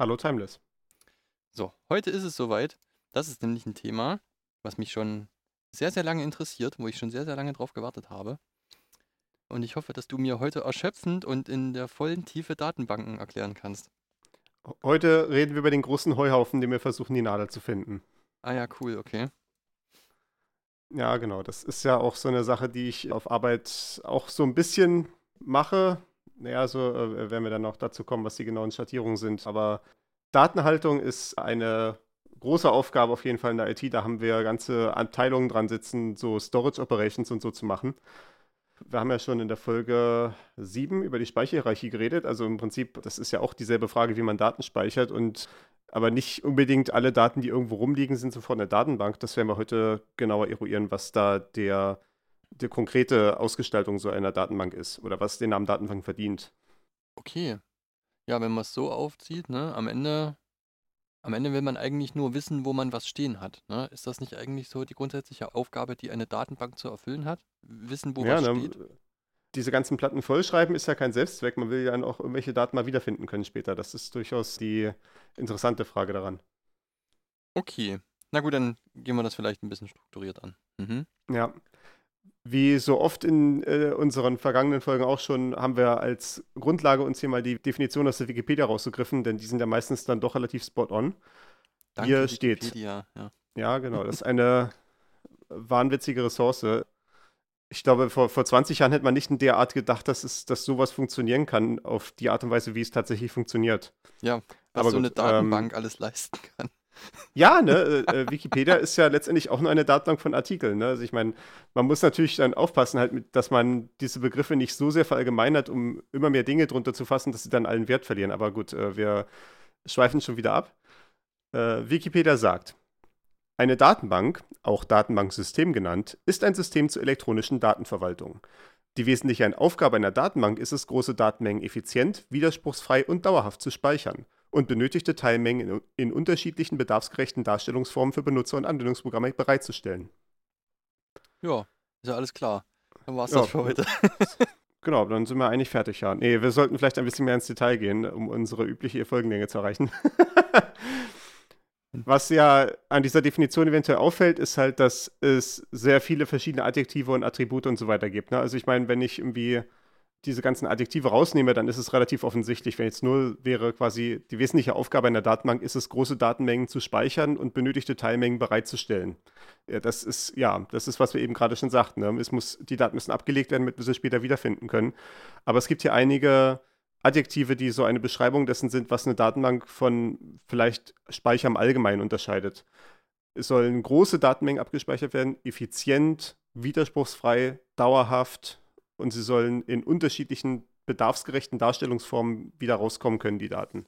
Hallo Timeless. So, heute ist es soweit. Das ist nämlich ein Thema, was mich schon sehr, sehr lange interessiert, wo ich schon sehr, sehr lange drauf gewartet habe. Und ich hoffe, dass du mir heute erschöpfend und in der vollen Tiefe Datenbanken erklären kannst. Heute reden wir über den großen Heuhaufen, den wir versuchen, die Nadel zu finden. Ah ja, cool, okay. Ja, genau. Das ist ja auch so eine Sache, die ich auf Arbeit auch so ein bisschen mache. Naja, so äh, werden wir dann auch dazu kommen, was die genauen Schattierungen sind. Aber Datenhaltung ist eine große Aufgabe auf jeden Fall in der IT. Da haben wir ganze Abteilungen dran sitzen, so Storage Operations und so zu machen. Wir haben ja schon in der Folge 7 über die Speicherhierarchie geredet. Also im Prinzip, das ist ja auch dieselbe Frage, wie man Daten speichert. Und aber nicht unbedingt alle Daten, die irgendwo rumliegen, sind sofort in der Datenbank. Das werden wir heute genauer eruieren, was da der, der konkrete Ausgestaltung so einer Datenbank ist oder was den Namen Datenbank verdient. Okay. Ja, wenn man es so aufzieht, ne, am Ende, am Ende will man eigentlich nur wissen, wo man was stehen hat. Ne? Ist das nicht eigentlich so die grundsätzliche Aufgabe, die eine Datenbank zu erfüllen hat? Wissen, wo ja, was ne, steht? diese ganzen Platten vollschreiben ist ja kein Selbstzweck. Man will ja auch irgendwelche Daten mal wiederfinden können später. Das ist durchaus die interessante Frage daran. Okay. Na gut, dann gehen wir das vielleicht ein bisschen strukturiert an. Mhm. Ja. Wie so oft in äh, unseren vergangenen Folgen auch schon, haben wir als Grundlage uns hier mal die Definition aus der Wikipedia rausgegriffen, denn die sind ja meistens dann doch relativ spot on. Danke, Hier steht. Wikipedia, Ja. Ja, genau. Das ist eine wahnwitzige Ressource. Ich glaube, vor, vor 20 Jahren hätte man nicht in der Art gedacht, dass, es, dass sowas funktionieren kann, auf die Art und Weise, wie es tatsächlich funktioniert. Ja, was Aber so gut, eine Datenbank alles leisten kann. Ja, ne, äh, äh, Wikipedia ist ja letztendlich auch nur eine Datenbank von Artikeln. Ne? Also ich meine, man muss natürlich dann aufpassen, halt mit, dass man diese Begriffe nicht so sehr verallgemeinert, um immer mehr Dinge drunter zu fassen, dass sie dann allen Wert verlieren. Aber gut, äh, wir schweifen schon wieder ab. Äh, Wikipedia sagt, eine Datenbank, auch Datenbanksystem genannt, ist ein System zur elektronischen Datenverwaltung. Die wesentliche Aufgabe einer Datenbank ist es, große Datenmengen effizient, widerspruchsfrei und dauerhaft zu speichern und benötigte Teilmengen in, in unterschiedlichen bedarfsgerechten Darstellungsformen für Benutzer und Anwendungsprogramme bereitzustellen. Ja, ist ja alles klar. Dann war's Ja, das für heute. Genau, dann sind wir eigentlich fertig, ja. Nee, wir sollten vielleicht ein bisschen mehr ins Detail gehen, um unsere übliche Folgenlänge zu erreichen. Was ja an dieser Definition eventuell auffällt, ist halt, dass es sehr viele verschiedene Adjektive und Attribute und so weiter gibt. Ne? Also ich meine, wenn ich irgendwie diese ganzen Adjektive rausnehme, dann ist es relativ offensichtlich. Wenn jetzt nur wäre quasi die wesentliche Aufgabe einer Datenbank ist es, große Datenmengen zu speichern und benötigte Teilmengen bereitzustellen. Ja, das ist, ja, das ist, was wir eben gerade schon sagten. Ne? Es muss, die Daten müssen abgelegt werden, damit wir sie später wiederfinden können. Aber es gibt hier einige Adjektive, die so eine Beschreibung dessen sind, was eine Datenbank von vielleicht Speicher im Allgemeinen unterscheidet. Es sollen große Datenmengen abgespeichert werden, effizient, widerspruchsfrei, dauerhaft und sie sollen in unterschiedlichen bedarfsgerechten Darstellungsformen wieder rauskommen können, die Daten.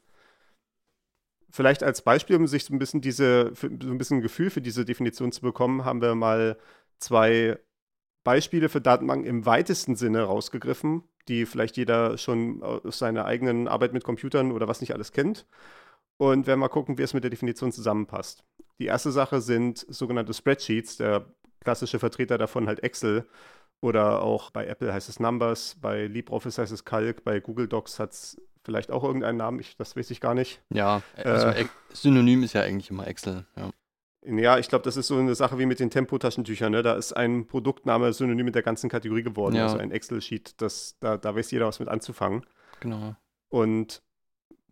Vielleicht als Beispiel, um sich so ein bisschen diese, so ein bisschen ein Gefühl für diese Definition zu bekommen, haben wir mal zwei Beispiele für Datenbanken im weitesten Sinne rausgegriffen, die vielleicht jeder schon aus seiner eigenen Arbeit mit Computern oder was nicht alles kennt. Und werden mal gucken, wie es mit der Definition zusammenpasst. Die erste Sache sind sogenannte Spreadsheets, der klassische Vertreter davon halt Excel oder auch bei Apple heißt es Numbers, bei LibreOffice heißt es Calc, bei Google Docs hat es vielleicht auch irgendeinen Namen, ich, das weiß ich gar nicht. Ja, also Äh. Ex- Synonym ist ja eigentlich immer Excel. Ja. Ja, ich glaube, das ist so eine Sache wie mit den Tempo-Taschentüchern. Ne? Da ist ein Produktname synonym mit der ganzen Kategorie geworden. Ja. Also ein Excel-Sheet, da, da weiß jeder was mit anzufangen. Genau. Und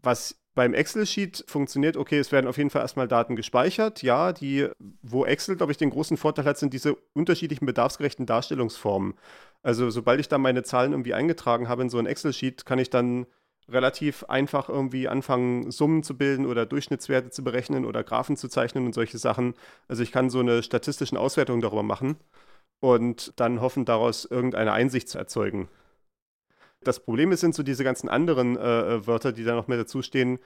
was beim Excel-Sheet funktioniert, okay, es werden auf jeden Fall erstmal Daten gespeichert. Ja, die, wo Excel, glaube ich, den großen Vorteil hat, sind diese unterschiedlichen bedarfsgerechten Darstellungsformen. Also, sobald ich da meine Zahlen irgendwie eingetragen habe in so ein Excel-Sheet, kann ich dann relativ einfach irgendwie anfangen, Summen zu bilden oder Durchschnittswerte zu berechnen oder Graphen zu zeichnen und solche Sachen. Also, ich kann so eine statistischen Auswertung darüber machen und dann hoffen, daraus irgendeine Einsicht zu erzeugen. Das Problem sind so diese ganzen anderen äh, äh, Wörter, die da noch mit dazu stehen.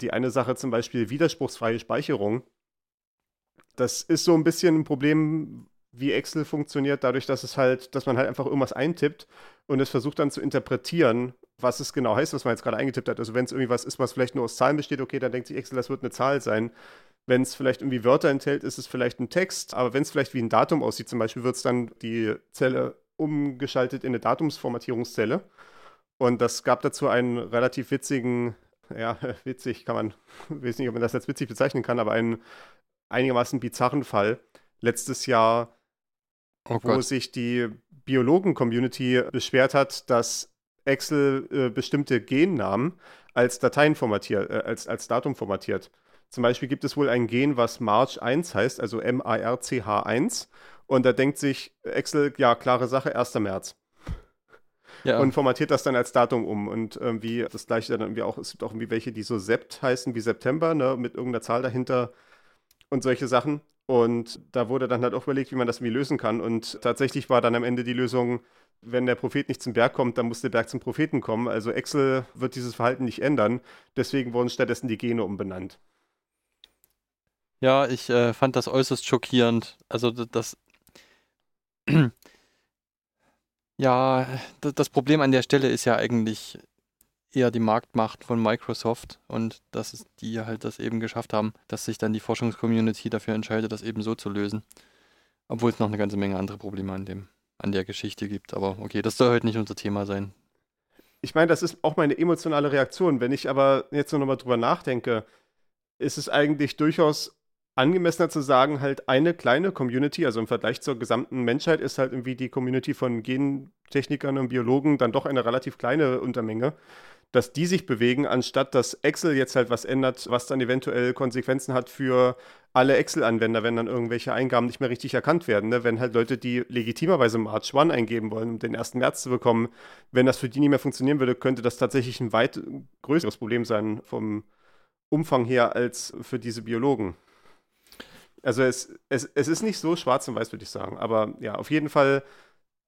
Die eine Sache zum Beispiel widerspruchsfreie Speicherung. Das ist so ein bisschen ein Problem, wie Excel funktioniert, dadurch, dass es halt, dass man halt einfach irgendwas eintippt und es versucht dann zu interpretieren, was es genau heißt, was man jetzt gerade eingetippt hat. Also wenn es irgendwie was ist, was vielleicht nur aus Zahlen besteht, okay, dann denkt sich Excel, das wird eine Zahl sein. Wenn es vielleicht irgendwie Wörter enthält, ist es vielleicht ein Text, aber wenn es vielleicht wie ein Datum aussieht, zum Beispiel, wird es dann die Zelle umgeschaltet in eine Datumsformatierungszelle. Und das gab dazu einen relativ witzigen, ja, witzig kann man, weiß nicht, ob man das als witzig bezeichnen kann, aber einen einigermaßen bizarren Fall. Letztes Jahr, Oh wo Gott. sich die Biologen-Community beschwert hat, dass Excel äh, bestimmte Gennamen als Dateien formatiert, äh, als, als Datum formatiert. Zum Beispiel gibt es wohl ein Gen, was March 1 heißt, also M-A-R-C-H 1. Und da denkt sich Excel, ja, klare Sache, 1. März. Ja, Und formatiert das dann als Datum um. Und irgendwie das gleiche dann irgendwie auch, es gibt auch irgendwie welche, die so Sept heißen wie September, ne, mit irgendeiner Zahl dahinter und solche Sachen. Und da wurde dann halt auch überlegt, wie man das irgendwie lösen kann. Und tatsächlich war dann am Ende die Lösung, wenn der Prophet nicht zum Berg kommt, dann muss der Berg zum Propheten kommen. Also Excel wird dieses Verhalten nicht ändern. Deswegen wurden stattdessen die Gene umbenannt. ja, ich äh, fand das äußerst schockierend. Also das, ja, das Problem an der Stelle ist ja eigentlich eher die Marktmacht von Microsoft und dass die halt das eben geschafft haben, dass sich dann die Forschungscommunity dafür entscheidet, das eben so zu lösen. Obwohl es noch eine ganze Menge andere Probleme an dem, an der Geschichte gibt. Aber okay, das soll heute nicht unser Thema sein. Ich meine, das ist auch meine emotionale Reaktion. Wenn ich aber jetzt noch mal drüber nachdenke, ist es eigentlich durchaus angemessener zu sagen, halt eine kleine Community, also im Vergleich zur gesamten Menschheit ist halt irgendwie die Community von Gentechnikern und Biologen dann doch eine relativ kleine Untermenge, dass die sich bewegen, anstatt dass Excel jetzt halt was ändert, was dann eventuell Konsequenzen hat für alle Excel-Anwender, wenn dann irgendwelche Eingaben nicht mehr richtig erkannt werden. Ne? Wenn halt Leute, die legitimerweise March 1 eingeben wollen, um den 1. März zu bekommen, wenn das für die nicht mehr funktionieren würde, könnte das tatsächlich ein weit größeres Problem sein vom Umfang her als für diese Biologen. Also es, es, es ist nicht so schwarz und weiß, würde ich sagen. Aber ja, auf jeden Fall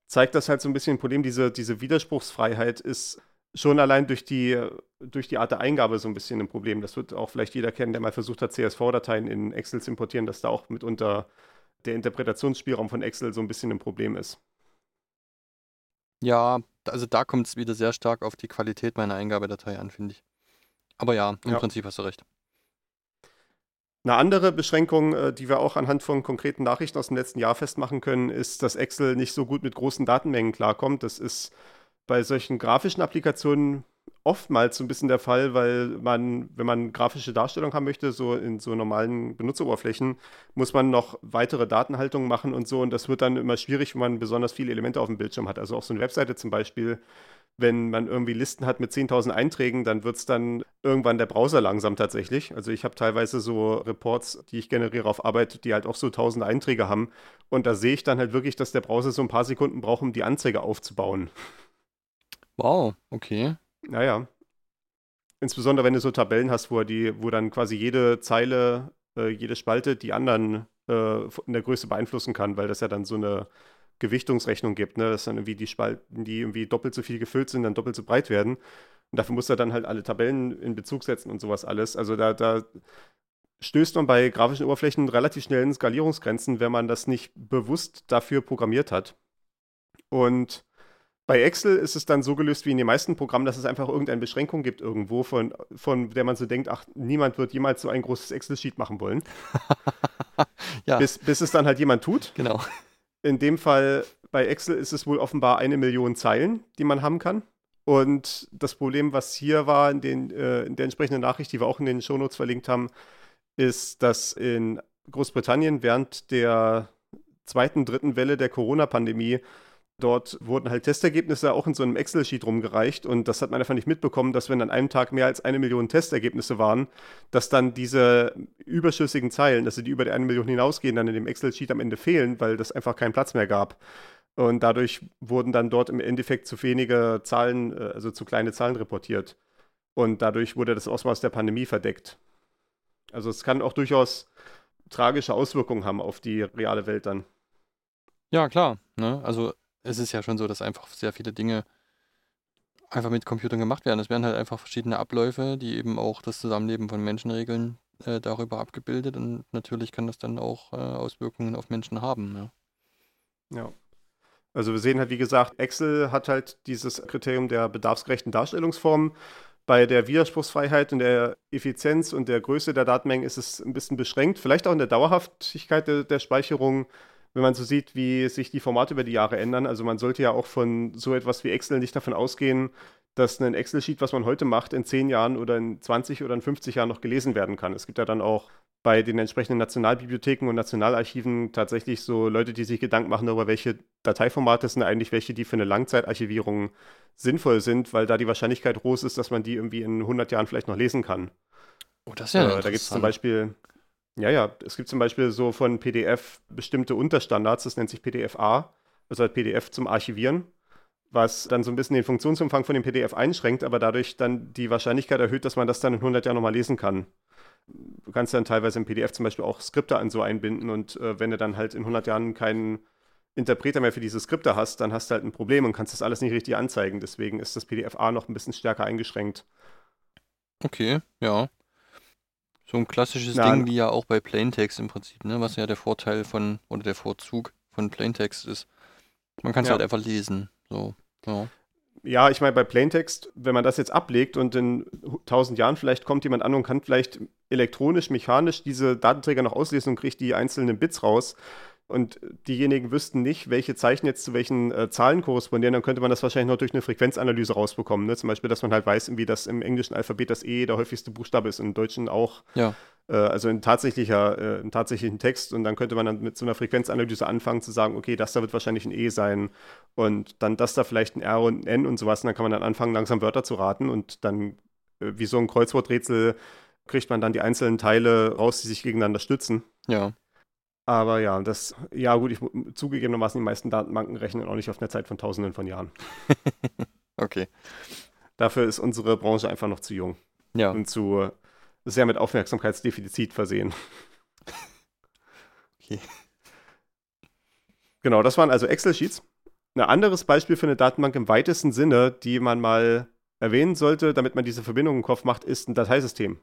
zeigt das halt so ein bisschen ein Problem. Diese, diese Widerspruchsfreiheit ist schon allein durch die, durch die Art der Eingabe so ein bisschen ein Problem. Das wird auch vielleicht jeder kennen, der mal versucht hat, CSV-Dateien in Excel zu importieren, dass da auch mitunter der Interpretationsspielraum von Excel so ein bisschen ein Problem ist. Ja, also da kommt es wieder sehr stark auf die Qualität meiner Eingabedatei an, finde ich. Aber ja, im Ja. Prinzip hast du recht. Eine andere Beschränkung, äh, die wir auch anhand von konkreten Nachrichten aus dem letzten Jahr festmachen können, ist, dass Excel nicht so gut mit großen Datenmengen klarkommt. Das ist bei solchen grafischen Applikationen oftmals so ein bisschen der Fall, weil man, wenn man grafische Darstellung haben möchte, so in so normalen Benutzeroberflächen, muss man noch weitere Datenhaltungen machen und so. Und das wird dann immer schwierig, wenn man besonders viele Elemente auf dem Bildschirm hat. Also auf so eine Webseite zum Beispiel, wenn man irgendwie Listen hat mit 10.000 Einträgen, dann wird es dann irgendwann der Browser langsam tatsächlich. Also ich habe teilweise so Reports, die ich generiere auf Arbeit, die halt auch so 1000 Einträge haben. Und da sehe ich dann halt wirklich, dass der Browser so ein paar Sekunden braucht, um die Anzeige aufzubauen. Wow, okay. Naja. Insbesondere wenn du so Tabellen hast, wo, die, wo dann quasi jede Zeile, äh, jede Spalte die anderen äh, in der Größe beeinflussen kann, weil das ja dann so eine Gewichtungsrechnung gibt, ne? dass dann irgendwie die Spalten, die irgendwie doppelt so viel gefüllt sind, dann doppelt so breit werden. Und dafür muss er dann halt alle Tabellen in Bezug setzen und sowas alles. Also da, da stößt man bei grafischen Oberflächen relativ schnell in Skalierungsgrenzen, wenn man das nicht bewusst dafür programmiert hat. Und bei Excel ist es dann so gelöst wie in den meisten Programmen, dass es einfach irgendeine Beschränkung gibt irgendwo, von, von der man so denkt, ach, niemand wird jemals so ein großes Excel-Sheet machen wollen. Ja, Bis, bis es dann halt jemand tut. genau. In dem Fall bei Excel ist es wohl offenbar eine Million Zeilen, die man haben kann. Und das Problem, was hier war in, den, äh, in der entsprechenden Nachricht, die wir auch in den Shownotes verlinkt haben, ist, dass in Großbritannien während der zweiten, dritten Welle der Corona-Pandemie dort wurden halt Testergebnisse auch in so einem Excel-Sheet rumgereicht und das hat man einfach nicht mitbekommen, dass wenn an einem Tag mehr als eine Million Testergebnisse waren, dass dann diese überschüssigen Zeilen, dass sie die über die eine Million hinausgehen, dann in dem Excel-Sheet am Ende fehlen, weil das einfach keinen Platz mehr gab. Und dadurch wurden dann dort im Endeffekt zu wenige Zahlen, äh, also zu kleine Zahlen reportiert. Und dadurch wurde das Ausmaß der Pandemie verdeckt. Also es kann auch durchaus tragische Auswirkungen haben auf die reale Welt dann. Ja, klar. Ne? Also es ist ja schon so, dass einfach sehr viele Dinge einfach mit Computern gemacht werden. Es werden halt einfach verschiedene Abläufe, die eben auch das Zusammenleben von Menschen regeln, äh, darüber abgebildet und natürlich kann das dann auch äh, Auswirkungen auf Menschen haben. Ja. Ja. Also wir sehen halt, wie gesagt, Excel hat halt dieses Kriterium der bedarfsgerechten Darstellungsform. Bei der Widerspruchsfreiheit und der Effizienz und der Größe der Datenmengen ist es ein bisschen beschränkt. Vielleicht auch in der Dauerhaftigkeit der, der Speicherung, wenn man so sieht, wie sich die Formate über die Jahre ändern. Also man sollte ja auch von so etwas wie Excel nicht davon ausgehen, dass ein Excel-Sheet, was man heute macht, in 10 Jahren oder in 20 oder in 50 Jahren noch gelesen werden kann. Es gibt ja dann auch bei den entsprechenden Nationalbibliotheken und Nationalarchiven tatsächlich so Leute, die sich Gedanken machen darüber, welche Dateiformate sind eigentlich welche, die für eine Langzeitarchivierung sinnvoll sind, weil da die Wahrscheinlichkeit groß ist, dass man die irgendwie in 100 Jahren vielleicht noch lesen kann. Oh, das ist ja äh, Da gibt es zum Beispiel, ja, ja, es gibt zum Beispiel so von PDF bestimmte Unterstandards, das nennt sich PDF-A, also halt PDF zum Archivieren was dann so ein bisschen den Funktionsumfang von dem PDF einschränkt, aber dadurch dann die Wahrscheinlichkeit erhöht, dass man das dann in 100 Jahren nochmal lesen kann. Du kannst dann teilweise im PDF zum Beispiel auch Skripte an so einbinden und äh, wenn du dann halt in 100 Jahren keinen Interpreter mehr für diese Skripte hast, dann hast du halt ein Problem und kannst das alles nicht richtig anzeigen. Deswegen ist das PDF-A noch ein bisschen stärker eingeschränkt. Okay, ja. So ein klassisches Na, Ding wie ja auch bei Plaintext im Prinzip, ne? was ja der Vorteil von oder der Vorzug von Plaintext ist. Man kann es ja. halt einfach lesen. So, ja. Ja, ich meine, bei Plaintext, wenn man das jetzt ablegt und in 1000 Jahren vielleicht kommt jemand an und kann vielleicht elektronisch, mechanisch diese Datenträger noch auslesen und kriegt die einzelnen Bits raus, und diejenigen wüssten nicht, welche Zeichen jetzt zu welchen äh, Zahlen korrespondieren, dann könnte man das wahrscheinlich noch durch eine Frequenzanalyse rausbekommen. Ne? Zum Beispiel, dass man halt weiß, wie das im englischen Alphabet das E der häufigste Buchstabe ist, im Deutschen auch. Ja. Äh, also in tatsächlicher, äh, in tatsächlichen Text. Und dann könnte man dann mit so einer Frequenzanalyse anfangen zu sagen, okay, das da wird wahrscheinlich ein E sein und dann das da vielleicht ein R und ein N und sowas. Und dann kann man dann anfangen, langsam Wörter zu raten und dann äh, wie so ein Kreuzworträtsel kriegt man dann die einzelnen Teile raus, die sich gegeneinander stützen. Ja. Aber ja, das, ja gut, ich zugegebenermaßen, die meisten Datenbanken rechnen auch nicht auf einer Zeit von Tausenden von Jahren. okay. Dafür ist unsere Branche einfach noch zu jung. Ja. Und zu sehr mit Aufmerksamkeitsdefizit versehen. okay. Genau, das waren also Excel-Sheets. Ein anderes Beispiel für eine Datenbank im weitesten Sinne, die man mal erwähnen sollte, damit man diese Verbindung im Kopf macht, ist ein Dateisystem.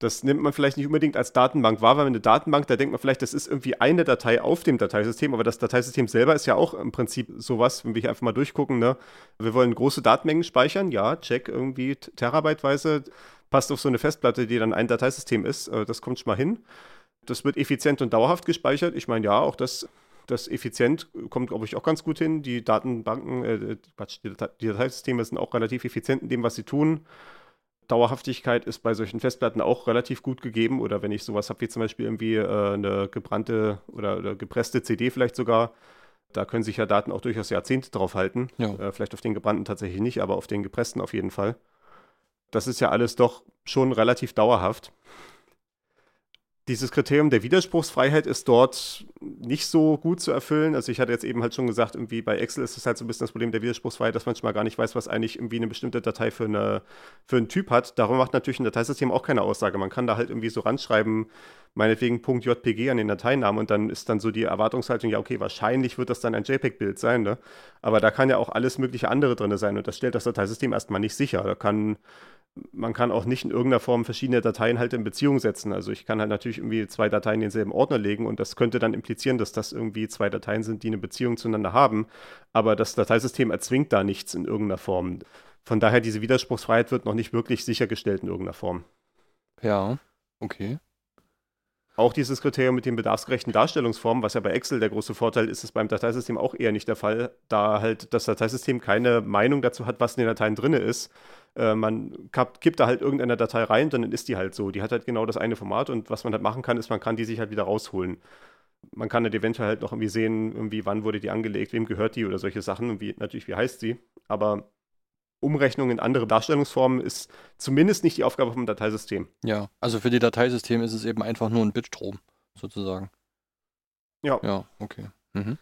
Das nimmt man vielleicht nicht unbedingt als Datenbank wahr, weil eine Datenbank, da denkt man vielleicht, das ist irgendwie eine Datei auf dem Dateisystem, aber das Dateisystem selber ist ja auch im Prinzip sowas, wenn wir hier einfach mal durchgucken, ne? Wir wollen große Datenmengen speichern, ja, check, irgendwie terabyteweise, passt auf so eine Festplatte, die dann ein Dateisystem ist, äh, das kommt schon mal hin. Das wird effizient und dauerhaft gespeichert. Ich meine, ja, auch das, das effizient kommt, glaube ich, auch ganz gut hin. Die Datenbanken, äh, die Dateisysteme sind auch relativ effizient in dem, was sie tun. Dauerhaftigkeit ist bei solchen Festplatten auch relativ gut gegeben. Oder wenn ich sowas habe wie zum Beispiel irgendwie äh, eine gebrannte oder, oder, gepresste CD vielleicht sogar, da können sich ja Daten auch durchaus Jahrzehnte drauf halten. Ja. Äh, vielleicht auf den gebrannten tatsächlich nicht, aber auf den gepressten auf jeden Fall. Das ist ja alles doch schon relativ dauerhaft dieses Kriterium der Widerspruchsfreiheit ist dort nicht so gut zu erfüllen. Also ich hatte jetzt eben halt schon gesagt, irgendwie bei Excel ist es halt so ein bisschen das Problem der Widerspruchsfreiheit, dass man schon gar nicht weiß, was eigentlich irgendwie eine bestimmte Datei für, eine, für einen Typ hat. Darum macht natürlich ein Dateisystem auch keine Aussage. Man kann da halt irgendwie so ranschreiben, meinetwegen .jpg an den Dateinamen und dann ist dann so die Erwartungshaltung, ja okay, wahrscheinlich wird das dann ein JPEG-Bild sein, ne? Aber da kann ja auch alles mögliche andere drin sein und das stellt das Dateisystem erstmal nicht sicher. Da kann man kann auch nicht in irgendeiner Form verschiedene Dateien halt in Beziehung setzen. Also ich kann halt natürlich irgendwie zwei Dateien in denselben Ordner legen und das könnte dann implizieren, dass das irgendwie zwei Dateien sind, die eine Beziehung zueinander haben. Aber das Dateisystem erzwingt da nichts in irgendeiner Form. Von daher, diese Widerspruchsfreiheit wird noch nicht wirklich sichergestellt in irgendeiner Form. Ja, okay. Auch dieses Kriterium mit den bedarfsgerechten Darstellungsformen, was ja bei Excel der große Vorteil ist, ist beim Dateisystem auch eher nicht der Fall, da halt das Dateisystem keine Meinung dazu hat, was in den Dateien drin ist, äh, man kippt da halt irgendeine Datei rein, dann ist die halt so. Die hat halt genau das eine Format und was man halt machen kann, ist, man kann die sich halt wieder rausholen. Man kann halt eventuell halt noch irgendwie sehen, irgendwie wann wurde die angelegt, wem gehört die oder solche Sachen und wie, natürlich, wie heißt sie. Aber Umrechnung in andere Darstellungsformen ist zumindest nicht die Aufgabe vom Dateisystem. Ja, also für die Dateisysteme ist es eben einfach nur ein Bitstrom, sozusagen. Ja. Ja, okay. Mhm.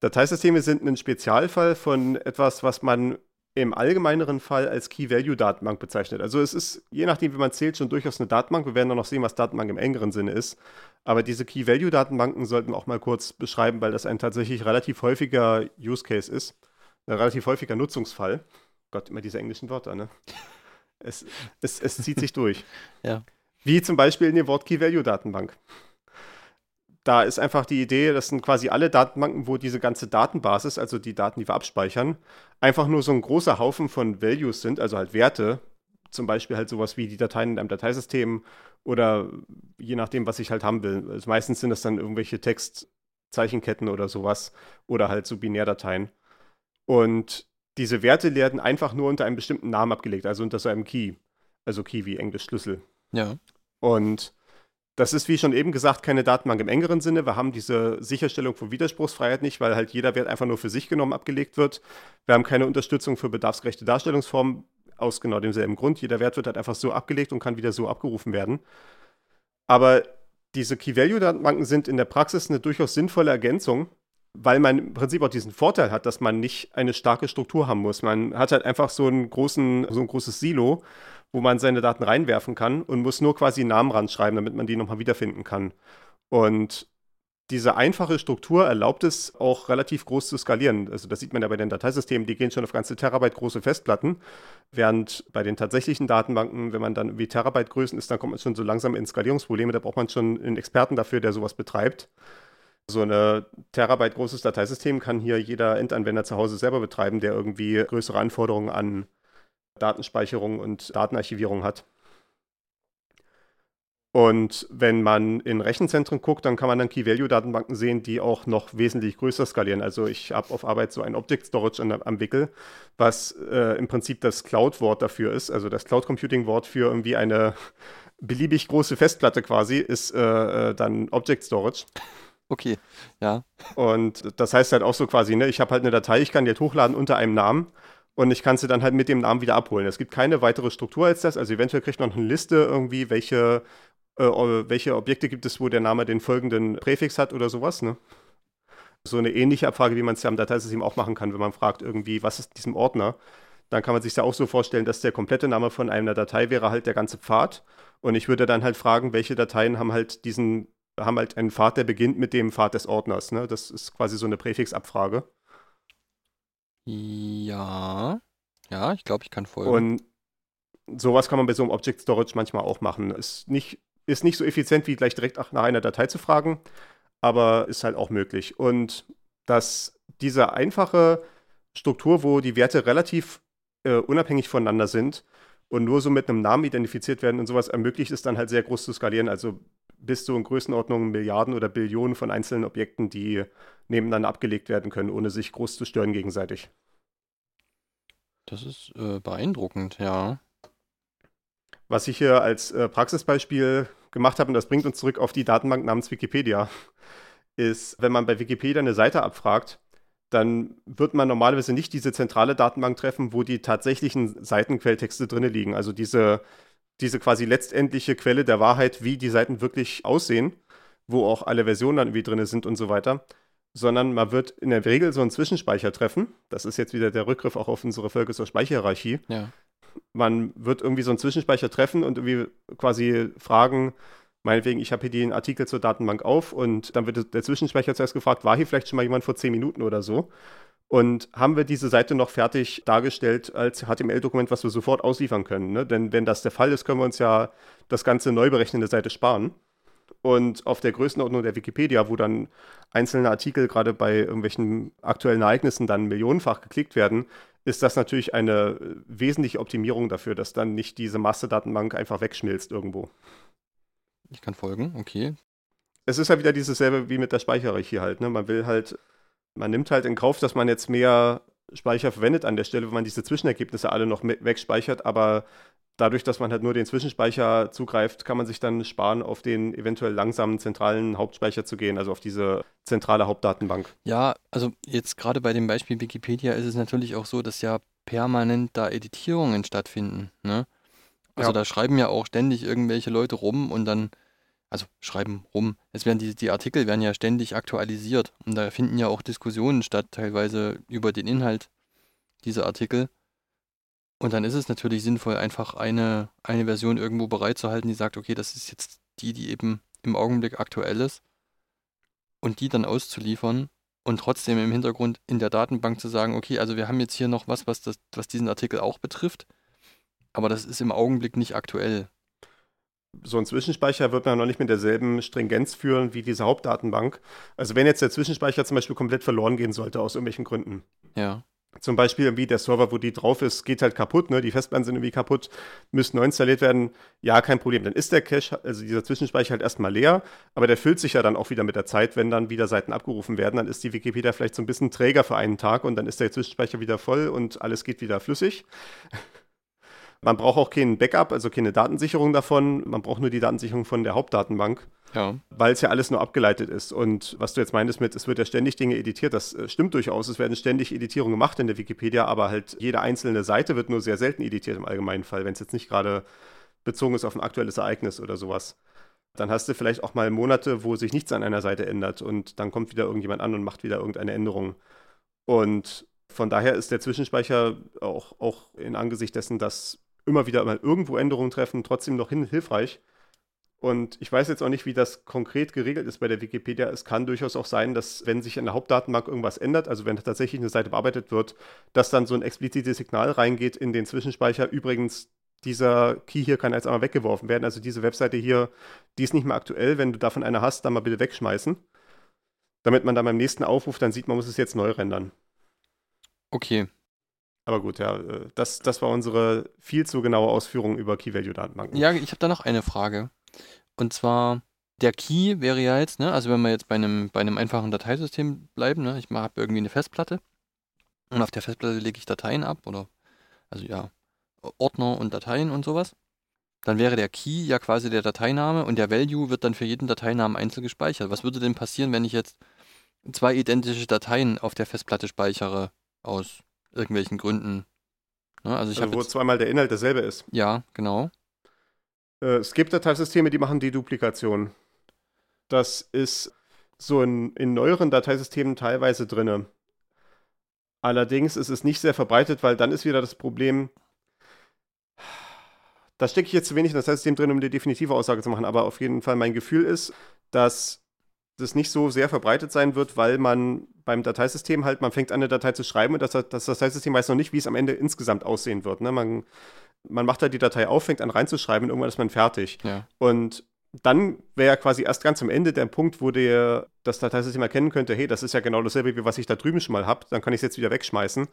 Dateisysteme sind ein Spezialfall von etwas, was man im allgemeineren Fall als Key-Value-Datenbank bezeichnet. Also es ist, je nachdem, wie man zählt, schon durchaus eine Datenbank. Wir werden dann noch sehen, was Datenbank im engeren Sinne ist. Aber diese Key-Value-Datenbanken sollten wir auch mal kurz beschreiben, weil das ein tatsächlich relativ häufiger Use-Case ist. ein relativ häufiger Nutzungsfall. Gott, immer diese englischen Wörter, ne? Es, es, es zieht sich durch. Ja. Wie zum Beispiel in der Wort-Key-Value-Datenbank. Da ist einfach die Idee, das sind quasi alle Datenbanken, wo diese ganze Datenbasis, also die Daten, die wir abspeichern, einfach nur so ein großer Haufen von Values sind, also halt Werte. Zum Beispiel halt sowas wie die Dateien in einem Dateisystem oder je nachdem, was ich halt haben will. Also meistens sind das dann irgendwelche Textzeichenketten oder sowas oder halt so Binärdateien. Und diese Werte werden einfach nur unter einem bestimmten Namen abgelegt, also unter so einem Key. Also Key wie Englisch Schlüssel. Ja. Und das ist, wie schon eben gesagt, keine Datenbank im engeren Sinne. Wir haben diese Sicherstellung von Widerspruchsfreiheit nicht, weil halt jeder Wert einfach nur für sich genommen abgelegt wird. Wir haben keine Unterstützung für bedarfsgerechte Darstellungsformen aus genau demselben Grund. Jeder Wert wird halt einfach so abgelegt und kann wieder so abgerufen werden. Aber diese Key-Value-Datenbanken sind in der Praxis eine durchaus sinnvolle Ergänzung, weil man im Prinzip auch diesen Vorteil hat, dass man nicht eine starke Struktur haben muss. Man hat halt einfach so einen großen, so ein großes Silo, wo man seine Daten reinwerfen kann und muss nur quasi einen Namen ranschreiben, damit man die nochmal wiederfinden kann. Und diese einfache Struktur erlaubt es auch relativ groß zu skalieren. Also das sieht man ja bei den Dateisystemen, die gehen schon auf ganze Terabyte große Festplatten, während bei den tatsächlichen Datenbanken, wenn man dann wie Terabyte Größen ist, dann kommt man schon so langsam in Skalierungsprobleme, da braucht man schon einen Experten dafür, der sowas betreibt. So ein Terabyte großes Dateisystem kann hier jeder Endanwender zu Hause selber betreiben, der irgendwie größere Anforderungen an Datenspeicherung und Datenarchivierung hat. Und wenn man in Rechenzentren guckt, dann kann man dann Key-Value-Datenbanken sehen, die auch noch wesentlich größer skalieren. Also ich habe auf Arbeit so ein Object Storage an, am Wickel, was äh, im Prinzip das Cloud-Wort dafür ist. Also das Cloud-Computing-Wort für irgendwie eine beliebig große Festplatte quasi ist äh, äh dann Object Storage. Okay, ja. Und das heißt halt auch so quasi, ne, ich habe halt eine Datei, ich kann die halt hochladen unter einem Namen und ich kann sie dann halt mit dem Namen wieder abholen. Es gibt keine weitere Struktur als das. Also eventuell kriegt man eine Liste irgendwie, welche, äh, welche Objekte gibt es, wo der Name den folgenden Präfix hat oder sowas. Ne? So eine ähnliche Abfrage, wie man es ja am Dateisystem auch machen kann, wenn man fragt irgendwie, was ist diesem Ordner? Dann kann man sich ja auch so vorstellen, dass der komplette Name von einer Datei wäre halt der ganze Pfad. Und ich würde dann halt fragen, welche Dateien haben halt diesen haben halt einen Pfad, der beginnt mit dem Pfad des Ordners. Ne? Das ist quasi so eine Präfixabfrage. Ja, ja, ich glaube, ich kann folgen. Und sowas kann man bei so einem Object Storage manchmal auch machen. Ist nicht, ist nicht so effizient, wie gleich direkt nach einer Datei zu fragen, aber ist halt auch möglich. Und dass diese einfache Struktur, wo die Werte relativ äh, unabhängig voneinander sind und nur so mit einem Namen identifiziert werden und sowas ermöglicht es dann halt sehr groß zu skalieren. Also bis zu in Größenordnung Milliarden oder Billionen von einzelnen Objekten, die nebeneinander abgelegt werden können, ohne sich groß zu stören gegenseitig. Das ist äh, beeindruckend, ja. Was ich hier als äh, Praxisbeispiel gemacht habe, und das bringt uns zurück auf die Datenbank namens Wikipedia, ist, wenn man bei Wikipedia eine Seite abfragt, dann wird man normalerweise nicht diese zentrale Datenbank treffen, wo die tatsächlichen Seitenquelltexte drin liegen. Also diese diese quasi letztendliche Quelle der Wahrheit, wie die Seiten wirklich aussehen, wo auch alle Versionen dann irgendwie drin sind und so weiter, sondern man wird in der Regel so einen Zwischenspeicher treffen. Das ist jetzt wieder der Rückgriff auch auf unsere Folge zur Speicherhierarchie. Ja. Man wird irgendwie so einen Zwischenspeicher treffen und irgendwie quasi fragen, meinetwegen, ich habe hier den Artikel zur Datenbank auf und dann wird der Zwischenspeicher zuerst gefragt, war hier vielleicht schon mal jemand vor zehn Minuten oder so? Und haben wir diese Seite noch fertig dargestellt als HTML-Dokument, was wir sofort ausliefern können? Ne? Denn wenn das der Fall ist, können wir uns ja das ganze neu berechnende Seite sparen. Und auf der Größenordnung der Wikipedia, wo dann einzelne Artikel gerade bei irgendwelchen aktuellen Ereignissen dann millionenfach geklickt werden, ist das natürlich eine wesentliche Optimierung dafür, dass dann nicht diese Masterdatenbank einfach wegschmilzt irgendwo. Ich kann folgen, okay. Es ist ja halt wieder dieses selbe wie mit der Speicherhierarchie halt. Ne? Man will halt man nimmt halt in Kauf, dass man jetzt mehr Speicher verwendet an der Stelle, wenn man diese Zwischenergebnisse alle noch wegspeichert, aber dadurch, dass man halt nur den Zwischenspeicher zugreift, kann man sich dann sparen, auf den eventuell langsamen zentralen Hauptspeicher zu gehen, also auf diese zentrale Hauptdatenbank. Ja, also jetzt gerade bei dem Beispiel Wikipedia ist es natürlich auch so, dass ja permanent da Editierungen stattfinden. Ne? Also ja. da schreiben ja auch ständig irgendwelche Leute rum und dann also schreiben rum. Es werden die, die Artikel werden ja ständig aktualisiert und da finden ja auch Diskussionen statt, teilweise über den Inhalt dieser Artikel. Und dann ist es natürlich sinnvoll, einfach eine, eine Version irgendwo bereitzuhalten, die sagt, okay, das ist jetzt die, die eben im Augenblick aktuell ist und die dann auszuliefern und trotzdem im Hintergrund in der Datenbank zu sagen, okay, also wir haben jetzt hier noch was, was, das, was diesen Artikel auch betrifft, aber das ist im Augenblick nicht aktuell. So ein Zwischenspeicher wird man noch nicht mit derselben Stringenz führen wie diese Hauptdatenbank. Also wenn jetzt der Zwischenspeicher zum Beispiel komplett verloren gehen sollte aus irgendwelchen Gründen. Ja. Zum Beispiel irgendwie der Server, wo die drauf ist, geht halt kaputt, ne? Die Festplatten sind irgendwie kaputt, müssen neu installiert werden. Ja, kein Problem. Dann ist der Cache, also dieser Zwischenspeicher halt erstmal leer, aber der füllt sich ja dann auch wieder mit der Zeit, wenn dann wieder Seiten abgerufen werden. Dann ist die Wikipedia vielleicht so ein bisschen träger für einen Tag und dann ist der Zwischenspeicher wieder voll und alles geht wieder flüssig. Man braucht auch kein Backup, also keine Datensicherung davon. Man braucht nur die Datensicherung von der Hauptdatenbank. Ja. Weil es ja alles nur abgeleitet ist. Und was du jetzt meintest mit, es wird ja ständig Dinge editiert, das äh, stimmt durchaus. Es werden ständig Editierungen gemacht in der Wikipedia, aber halt jede einzelne Seite wird nur sehr selten editiert im allgemeinen Fall, wenn es jetzt nicht gerade bezogen ist auf ein aktuelles Ereignis oder sowas. Dann hast du vielleicht auch mal Monate, wo sich nichts an einer Seite ändert und dann kommt wieder irgendjemand an und macht wieder irgendeine Änderung. Und von daher ist der Zwischenspeicher auch, auch in Angesicht dessen, dass immer wieder mal irgendwo Änderungen treffen, trotzdem noch hin hilfreich. Und ich weiß jetzt auch nicht, wie das konkret geregelt ist bei der Wikipedia. Es kann durchaus auch sein, dass wenn sich in der Hauptdatenbank irgendwas ändert, also wenn tatsächlich eine Seite bearbeitet wird, dass dann so ein explizites Signal reingeht in den Zwischenspeicher. Übrigens, dieser Key hier kann jetzt einmal weggeworfen werden. Also diese Webseite hier, die ist nicht mehr aktuell. Wenn du davon eine hast, dann mal bitte wegschmeißen. Damit man dann beim nächsten Aufruf dann sieht, man muss es jetzt neu rendern. Okay. Aber gut, ja, äh, das, das war unsere viel zu genaue Ausführung über Key-Value-Datenbanken. Ja, ich habe da noch eine Frage. Und zwar, der Key wäre ja jetzt, ne, also wenn wir jetzt bei einem, bei einem einfachen Dateisystem bleiben, ne, ich habe irgendwie eine Festplatte und auf der Festplatte lege ich Dateien ab oder, also ja, Ordner und Dateien und sowas. Dann wäre der Key ja quasi der Dateiname und der Value wird dann für jeden Dateinamen einzeln gespeichert. Was würde denn passieren, wenn ich jetzt zwei identische Dateien auf der Festplatte speichere aus irgendwelchen Gründen. Ne? Also ich also wo jetzt, zweimal der Inhalt derselbe ist. Ja, genau. Äh, es gibt Dateisysteme, die machen die Duplikation. Das ist so in, in neueren Dateisystemen teilweise drin. Allerdings ist es nicht sehr verbreitet, weil dann ist wieder das Problem, da stecke ich jetzt zu wenig in das Dateisystem drin, um die definitive Aussage zu machen, aber auf jeden Fall mein Gefühl ist, dass das nicht so sehr verbreitet sein wird, weil man beim Dateisystem halt, man fängt an, eine Datei zu schreiben und das, das Dateisystem weiß noch nicht, wie es am Ende insgesamt aussehen wird. Ne? Man, man macht halt die Datei auf, fängt an reinzuschreiben und irgendwann ist man fertig. Ja. Und dann wäre ja quasi erst ganz am Ende der Punkt, wo der, das Dateisystem erkennen könnte, hey, das ist ja genau dasselbe, wie was ich da drüben schon mal habe, dann kann ich es jetzt wieder wegschmeißen.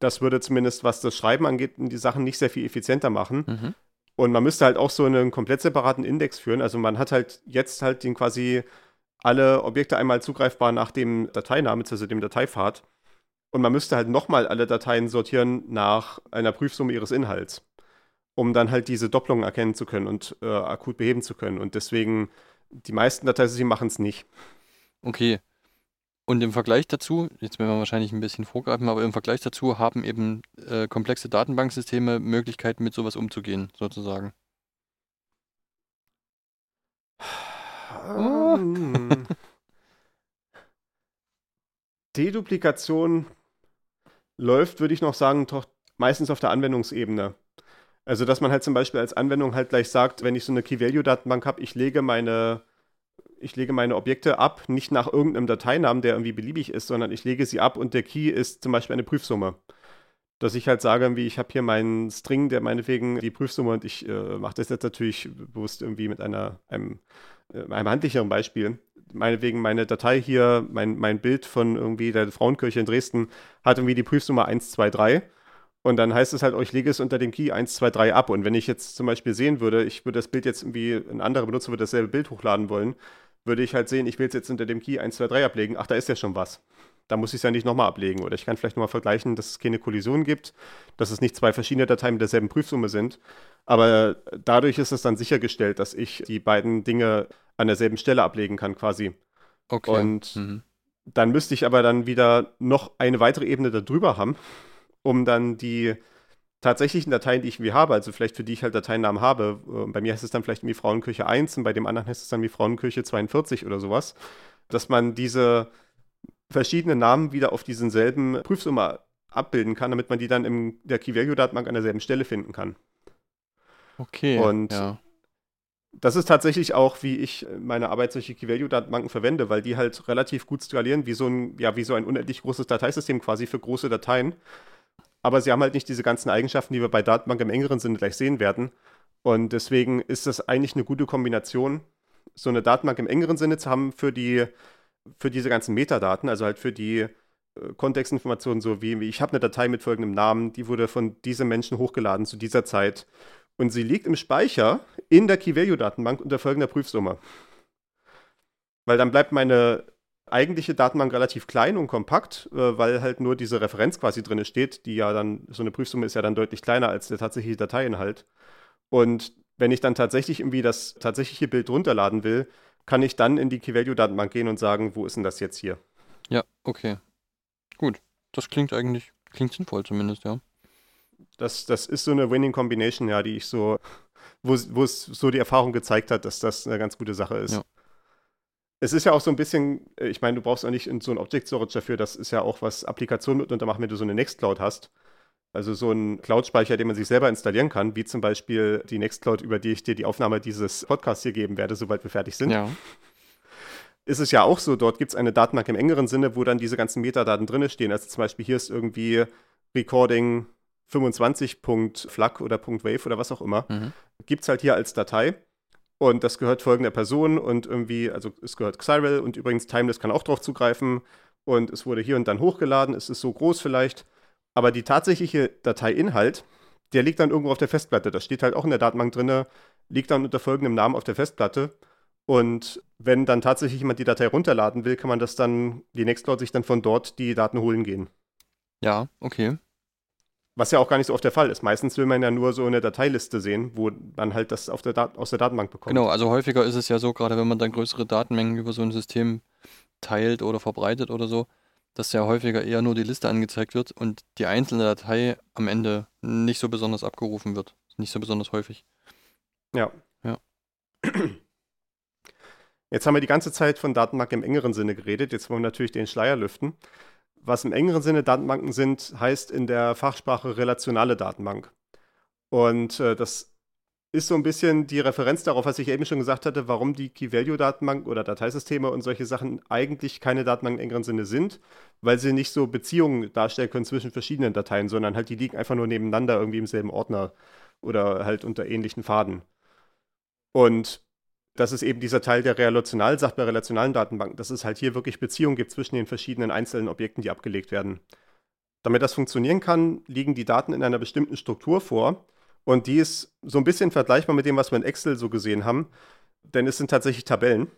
Das würde zumindest, was das Schreiben angeht, die Sachen nicht sehr viel effizienter machen. Mhm. Und man müsste halt auch so einen komplett separaten Index führen. Also man hat halt jetzt halt den quasi alle Objekte einmal zugreifbar nach dem Dateinamen, also dem Dateipfad. Und man müsste halt nochmal alle Dateien sortieren nach einer Prüfsumme ihres Inhalts, um dann halt diese Doppelungen erkennen zu können und äh, akut beheben zu können. Und deswegen, die meisten Dateisysteme machen es nicht. Okay. Und im Vergleich dazu, jetzt werden wir wahrscheinlich ein bisschen vorgreifen, aber im Vergleich dazu haben eben äh, komplexe Datenbanksysteme Möglichkeiten, mit sowas umzugehen, sozusagen. Oh. Deduplikation läuft, würde ich noch sagen, doch meistens auf der Anwendungsebene. Also, dass man halt zum Beispiel als Anwendung halt gleich sagt, wenn ich so eine Key-Value-Datenbank habe, ich lege meine ich lege meine Objekte ab, nicht nach irgendeinem Dateinamen, der irgendwie beliebig ist, sondern ich lege sie ab und der Key ist zum Beispiel eine Prüfsumme. Dass ich halt sage, wie ich habe hier meinen String, der meinetwegen die Prüfsumme und ich äh, mache das jetzt natürlich bewusst irgendwie mit einer, einem, äh, einem handlicheren Beispiel. Meinetwegen meine Datei hier, mein, mein Bild von irgendwie der Frauenkirche in Dresden hat irgendwie die Prüfsumme 123. Und dann heißt es halt, oh, ich lege es unter dem Key 123 ab. Und wenn ich jetzt zum Beispiel sehen würde, ich würde das Bild jetzt irgendwie, ein anderer Benutzer würde dasselbe Bild hochladen wollen, würde ich halt sehen, ich will es jetzt unter dem Key 1, 2, 3 ablegen. Ach, da ist ja schon was. Da muss ich es ja nicht nochmal ablegen. Oder ich kann vielleicht nochmal vergleichen, dass es keine Kollision gibt, dass es nicht zwei verschiedene Dateien mit derselben Prüfsumme sind. Aber dadurch ist es dann sichergestellt, dass ich die beiden Dinge an derselben Stelle ablegen kann, quasi. Okay. Und mhm. dann müsste ich aber dann wieder noch eine weitere Ebene darüber haben, um dann die tatsächlichen Dateien, die ich irgendwie habe, also vielleicht für die ich halt Dateinamen habe, äh, bei mir heißt es dann vielleicht irgendwie Frauenkirche 1 und bei dem anderen heißt es dann wie Frauenkirche 42 oder sowas, dass man diese verschiedenen Namen wieder auf diesen selben Prüfsumme abbilden kann, damit man die dann in der Key-Value-Datenbank an derselben Stelle finden kann. Okay. Und ja. Das ist tatsächlich auch, wie ich meine Arbeit solche Key-Value-Datenbanken verwende, weil die halt relativ gut skalieren, wie so ein, ja, wie so ein unendlich großes Dateisystem quasi für große Dateien. Aber sie haben halt nicht diese ganzen Eigenschaften, die wir bei Datenbanken im engeren Sinne gleich sehen werden. Und deswegen ist das eigentlich eine gute Kombination, so eine Datenbank im engeren Sinne zu haben für die, für diese ganzen Metadaten, also halt für die äh, Kontextinformationen, so wie ich habe eine Datei mit folgendem Namen, die wurde von diesem Menschen hochgeladen zu dieser Zeit und sie liegt im Speicher in der Key-Value-Datenbank unter folgender Prüfsumme. Weil dann bleibt meine eigentliche Datenbank relativ klein und kompakt, äh, weil halt nur diese Referenz quasi drin steht, die ja dann, so eine Prüfsumme ist ja dann deutlich kleiner als der tatsächliche Dateiinhalt. Und wenn ich dann tatsächlich irgendwie das tatsächliche Bild runterladen will, kann ich dann in die Key-Value-Datenbank gehen und sagen, wo ist denn das jetzt hier? Ja, okay. Gut. Das klingt eigentlich, klingt sinnvoll zumindest, ja. Das, das ist so eine Winning Combination, ja, die ich so, wo, wo es so die Erfahrung gezeigt hat, dass das eine ganz gute Sache ist. Ja. Es ist ja auch so ein bisschen, äh, ich meine, du brauchst auch nicht so ein Object Storage dafür, das ist ja auch was Applikationen mitunter machen, wenn du so eine Nextcloud hast. Also so ein Cloud-Speicher, den man sich selber installieren kann, wie zum Beispiel die Nextcloud, über die ich dir die Aufnahme dieses Podcasts hier geben werde, sobald wir fertig sind. Ja. Ist es ja auch so, dort gibt es eine Datenbank im engeren Sinne, wo dann diese ganzen Metadaten drin stehen. Also zum Beispiel hier ist irgendwie Recording 25.flag oder .wave oder was auch immer. Mhm. Gibt es halt hier als Datei. Und das gehört folgender Person und irgendwie, also es gehört Xyrel und übrigens Timeless kann auch drauf zugreifen. Und es wurde hier und dann hochgeladen. Es ist so groß vielleicht. Aber die tatsächliche Dateiinhalt, der liegt dann irgendwo auf der Festplatte. Das steht halt auch in der Datenbank drin, liegt dann unter folgendem Namen auf der Festplatte. Und wenn dann tatsächlich jemand die Datei runterladen will, kann man das dann, die Nextcloud sich dann von dort die Daten holen gehen. Ja, okay. Was ja auch gar nicht so oft der Fall ist. Meistens will man ja nur so eine Dateiliste sehen, wo man halt das der aus der Datenbank bekommt. Genau, also häufiger ist es ja so, gerade wenn man dann größere Datenmengen über so ein System teilt oder verbreitet oder so, dass ja häufiger eher nur die Liste angezeigt wird und die einzelne Datei am Ende nicht so besonders abgerufen wird. Nicht so besonders häufig. Ja. Ja. Jetzt haben wir die ganze Zeit von Datenbank im engeren Sinne geredet. Jetzt wollen wir natürlich den Schleier lüften. Was im engeren Sinne Datenbanken sind, heißt in der Fachsprache relationale Datenbank. Und äh, das ist so ein bisschen die Referenz darauf, was ich eben schon gesagt hatte, warum die Key-Value-Datenbank oder Dateisysteme und solche Sachen eigentlich keine Datenbank im engeren Sinne sind, weil sie nicht so Beziehungen darstellen können zwischen verschiedenen Dateien, sondern halt die liegen einfach nur nebeneinander irgendwie im selben Ordner oder halt unter ähnlichen Faden. Und das ist eben dieser Teil, der relational sagt bei relationalen Datenbanken, dass es halt hier wirklich Beziehungen gibt zwischen den verschiedenen einzelnen Objekten, die abgelegt werden. Damit das funktionieren kann, liegen die Daten in einer bestimmten Struktur vor und die ist so ein bisschen vergleichbar mit dem, was wir in Excel so gesehen haben. Denn es sind tatsächlich Tabellen.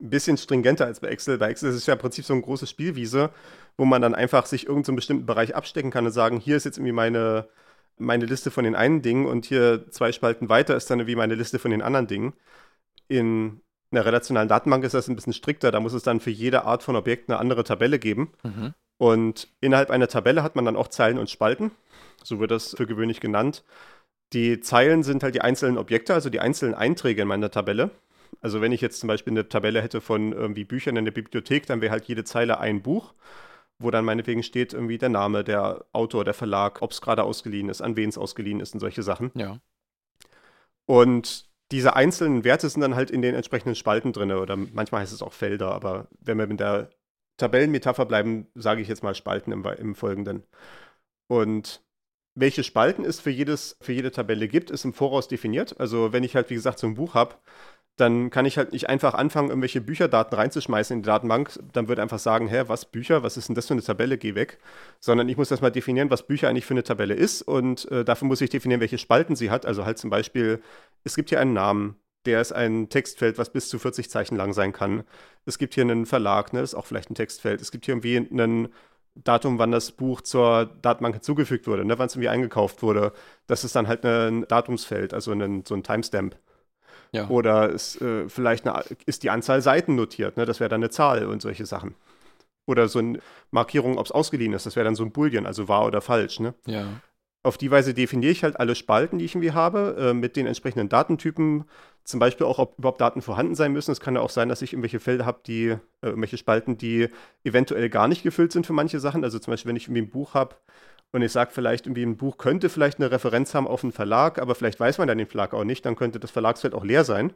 Ein bisschen stringenter als bei Excel. Bei Excel ist es ja im Prinzip so eine große Spielwiese, wo man dann einfach sich irgendeinen so bestimmten Bereich abstecken kann und sagen, hier ist jetzt irgendwie meine, meine Liste von den einen Dingen und hier zwei Spalten weiter ist dann irgendwie meine Liste von den anderen Dingen. In einer relationalen Datenbank ist das ein bisschen strikter. Da muss es dann für jede Art von Objekt eine andere Tabelle geben. Mhm. Und innerhalb einer Tabelle hat man dann auch Zeilen und Spalten. So wird das für gewöhnlich genannt. Die Zeilen sind halt die einzelnen Objekte, also die einzelnen Einträge in meiner Tabelle. Also wenn ich jetzt zum Beispiel eine Tabelle hätte von irgendwie Büchern in der Bibliothek, dann wäre halt jede Zeile ein Buch, wo dann meinetwegen steht irgendwie der Name, der Autor, der Verlag, ob es gerade ausgeliehen ist, an wen es ausgeliehen ist und solche Sachen. Ja. Und diese einzelnen Werte sind dann halt in den entsprechenden Spalten drin oder manchmal heißt es auch Felder, aber wenn wir mit der Tabellenmetapher bleiben, sage ich jetzt mal Spalten im, im Folgenden. Und welche Spalten es für, jedes, für jede Tabelle gibt, ist im Voraus definiert. Also wenn ich halt, wie gesagt, so ein Buch habe, dann kann ich halt nicht einfach anfangen, irgendwelche Bücherdaten reinzuschmeißen in die Datenbank. Dann würde einfach sagen, hä, was Bücher, was ist denn das für eine Tabelle, geh weg. Sondern ich muss erstmal definieren, was Bücher eigentlich für eine Tabelle ist und äh, dafür muss ich definieren, welche Spalten sie hat. Also halt zum Beispiel, es gibt hier einen Namen, der ist ein Textfeld, was bis zu 40 Zeichen lang sein kann. Es gibt hier einen Verlag, ne, das ist auch vielleicht ein Textfeld. Es gibt hier irgendwie einen Datum, wann das Buch zur Datenbank hinzugefügt wurde, ne, wann es irgendwie eingekauft wurde. Das ist dann halt ein Datumsfeld, also ein, so ein Timestamp. Ja. Oder ist, äh, vielleicht eine, ist die Anzahl Seiten notiert, ne? das wäre dann eine Zahl und solche Sachen. Oder so eine Markierung, ob es ausgeliehen ist, das wäre dann so ein Boolean, also wahr oder falsch. Ne? Ja. Auf die Weise definiere ich halt alle Spalten, die ich irgendwie habe, äh, mit den entsprechenden Datentypen. Zum Beispiel auch, ob überhaupt Daten vorhanden sein müssen. Es kann ja auch sein, dass ich irgendwelche Felder habe, die, äh, irgendwelche Spalten, die eventuell gar nicht gefüllt sind für manche Sachen. Also zum Beispiel, wenn ich irgendwie ein Buch habe und ich sage vielleicht, irgendwie ein Buch könnte vielleicht eine Referenz haben auf einen Verlag, aber vielleicht weiß man dann den Verlag auch nicht, dann könnte das Verlagsfeld auch leer sein.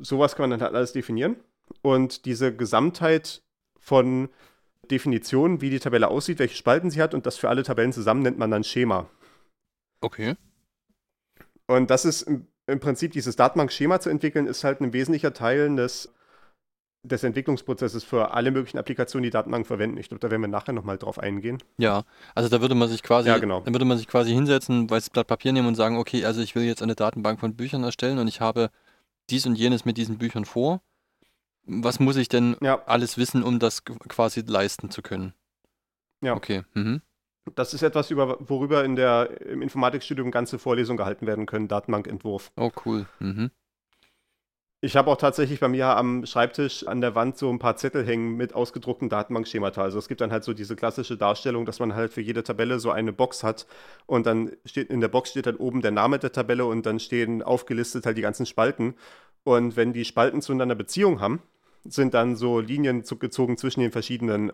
Sowas kann man dann halt alles definieren. Und diese Gesamtheit von Definitionen, wie die Tabelle aussieht, welche Spalten sie hat und das für alle Tabellen zusammen nennt man dann Schema. Okay. Und das ist im, im Prinzip dieses Datenbank-Schema zu entwickeln, ist halt ein wesentlicher Teil des, des Entwicklungsprozesses für alle möglichen Applikationen, die Datenbanken verwenden. Ich glaube, da werden wir nachher nochmal drauf eingehen. Ja, also da würde man sich quasi, Ja, genau. dann würde man sich quasi hinsetzen, weißes Blatt Papier nehmen und sagen, okay, also ich will jetzt eine Datenbank von Büchern erstellen und ich habe dies und jenes mit diesen Büchern vor. Was muss ich denn Ja, alles wissen, um das quasi leisten zu können? Ja. Okay. Mhm. das ist etwas, über, worüber in der, im Informatikstudium ganze Vorlesungen gehalten werden können, Datenbankentwurf. Oh, cool. Mhm. Ich habe auch tatsächlich bei mir am Schreibtisch an der Wand so ein paar Zettel hängen mit ausgedruckten Datenbankschemata. Also es gibt dann halt so diese klassische Darstellung, dass man halt für jede Tabelle so eine Box hat und dann steht in der Box steht dann oben der Name der Tabelle und dann stehen aufgelistet halt die ganzen Spalten. Und wenn die Spalten zueinander Beziehung haben, sind dann so Linien gezogen zwischen den verschiedenen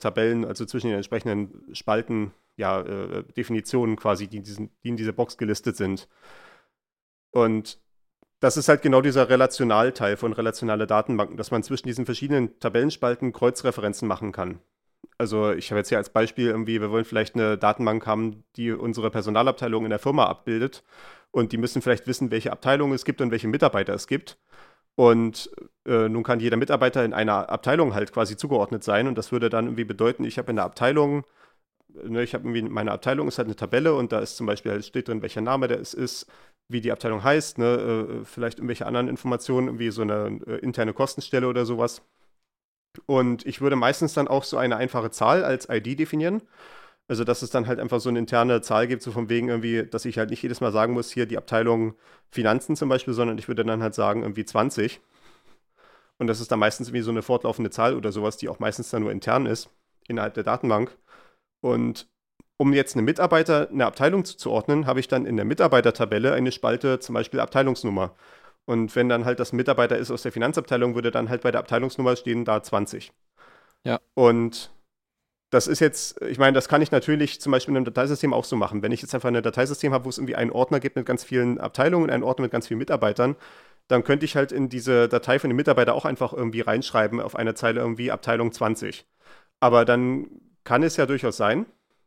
Tabellen, also zwischen den entsprechenden Spalten, ja, äh, Definitionen quasi, die in, diesen, die in dieser Box gelistet sind. Und das ist halt genau dieser Relationalteil von relationale Datenbanken, dass man zwischen diesen verschiedenen Tabellenspalten Kreuzreferenzen machen kann. Also ich habe jetzt hier als Beispiel irgendwie, wir wollen vielleicht eine Datenbank haben, die unsere Personalabteilung in der Firma abbildet und die müssen vielleicht wissen, welche Abteilung es gibt und welche Mitarbeiter es gibt. Und äh, nun kann jeder Mitarbeiter in einer Abteilung halt quasi zugeordnet sein und das würde dann irgendwie bedeuten, ich habe in der Abteilung, ne, ich habe irgendwie, meine Abteilung ist halt eine Tabelle und da ist zum Beispiel halt steht drin, welcher Name der es ist, wie die Abteilung heißt, ne, äh, vielleicht irgendwelche anderen Informationen, wie so eine äh, interne Kostenstelle oder sowas. Und ich würde meistens dann auch so eine einfache Zahl als ID definieren. Also, dass es dann halt einfach so eine interne Zahl gibt, so von wegen irgendwie, dass ich halt nicht jedes Mal sagen muss, hier die Abteilung Finanzen zum Beispiel, sondern ich würde dann halt sagen, irgendwie 20. Und das ist dann meistens irgendwie so eine fortlaufende Zahl oder sowas, die auch meistens dann nur intern ist, innerhalb der Datenbank. Und um jetzt einem Mitarbeiter eine Abteilung zuzuordnen, habe ich dann in der Mitarbeitertabelle eine Spalte, zum Beispiel Abteilungsnummer. Und wenn dann halt das Mitarbeiter ist aus der Finanzabteilung, würde dann halt bei der Abteilungsnummer stehen da 20. Ja. Und das ist jetzt, ich meine, das kann ich natürlich zum Beispiel in einem Dateisystem auch so machen. Wenn ich jetzt einfach ein Dateisystem habe, wo es irgendwie einen Ordner gibt mit ganz vielen Abteilungen, einen Ordner mit ganz vielen Mitarbeitern, dann könnte ich halt in diese Datei von dem Mitarbeiter auch einfach irgendwie reinschreiben auf einer Zeile irgendwie Abteilung 20. Aber dann kann es ja durchaus sein,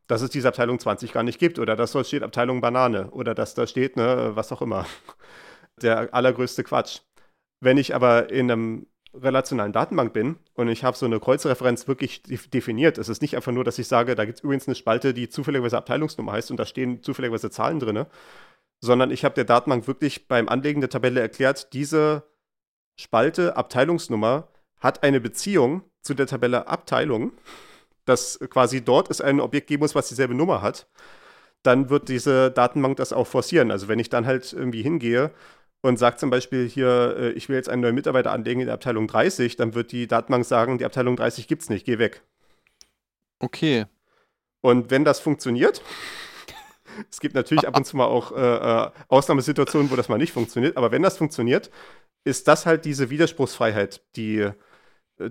dass es diese Abteilung 20 gar nicht gibt oder dass dort steht Abteilung Banane oder dass da steht, ne, was auch immer. Der allergrößte Quatsch. Wenn ich aber in einem relationalen Datenbank bin und ich habe so eine Kreuzreferenz wirklich def- definiert, es ist nicht einfach nur, dass ich sage, da gibt es übrigens eine Spalte, die zufälligerweise Abteilungsnummer heißt und da stehen zufälligerweise Zahlen drin, sondern ich habe der Datenbank wirklich beim Anlegen der Tabelle erklärt, diese Spalte Abteilungsnummer hat eine Beziehung zu der Tabelle Abteilung, dass quasi dort es ein Objekt geben muss, was dieselbe Nummer hat, dann wird diese Datenbank das auch forcieren. Also wenn ich dann halt irgendwie hingehe und sage zum Beispiel hier, äh, ich will jetzt einen neuen Mitarbeiter anlegen in der Abteilung 30, dann wird die Datenbank sagen, die Abteilung 30 gibt es nicht, geh weg. Okay. Und wenn das funktioniert, es gibt natürlich ab und zu mal auch äh, äh, Ausnahmesituationen, wo das mal nicht funktioniert, aber wenn das funktioniert, ist das halt diese Widerspruchsfreiheit, die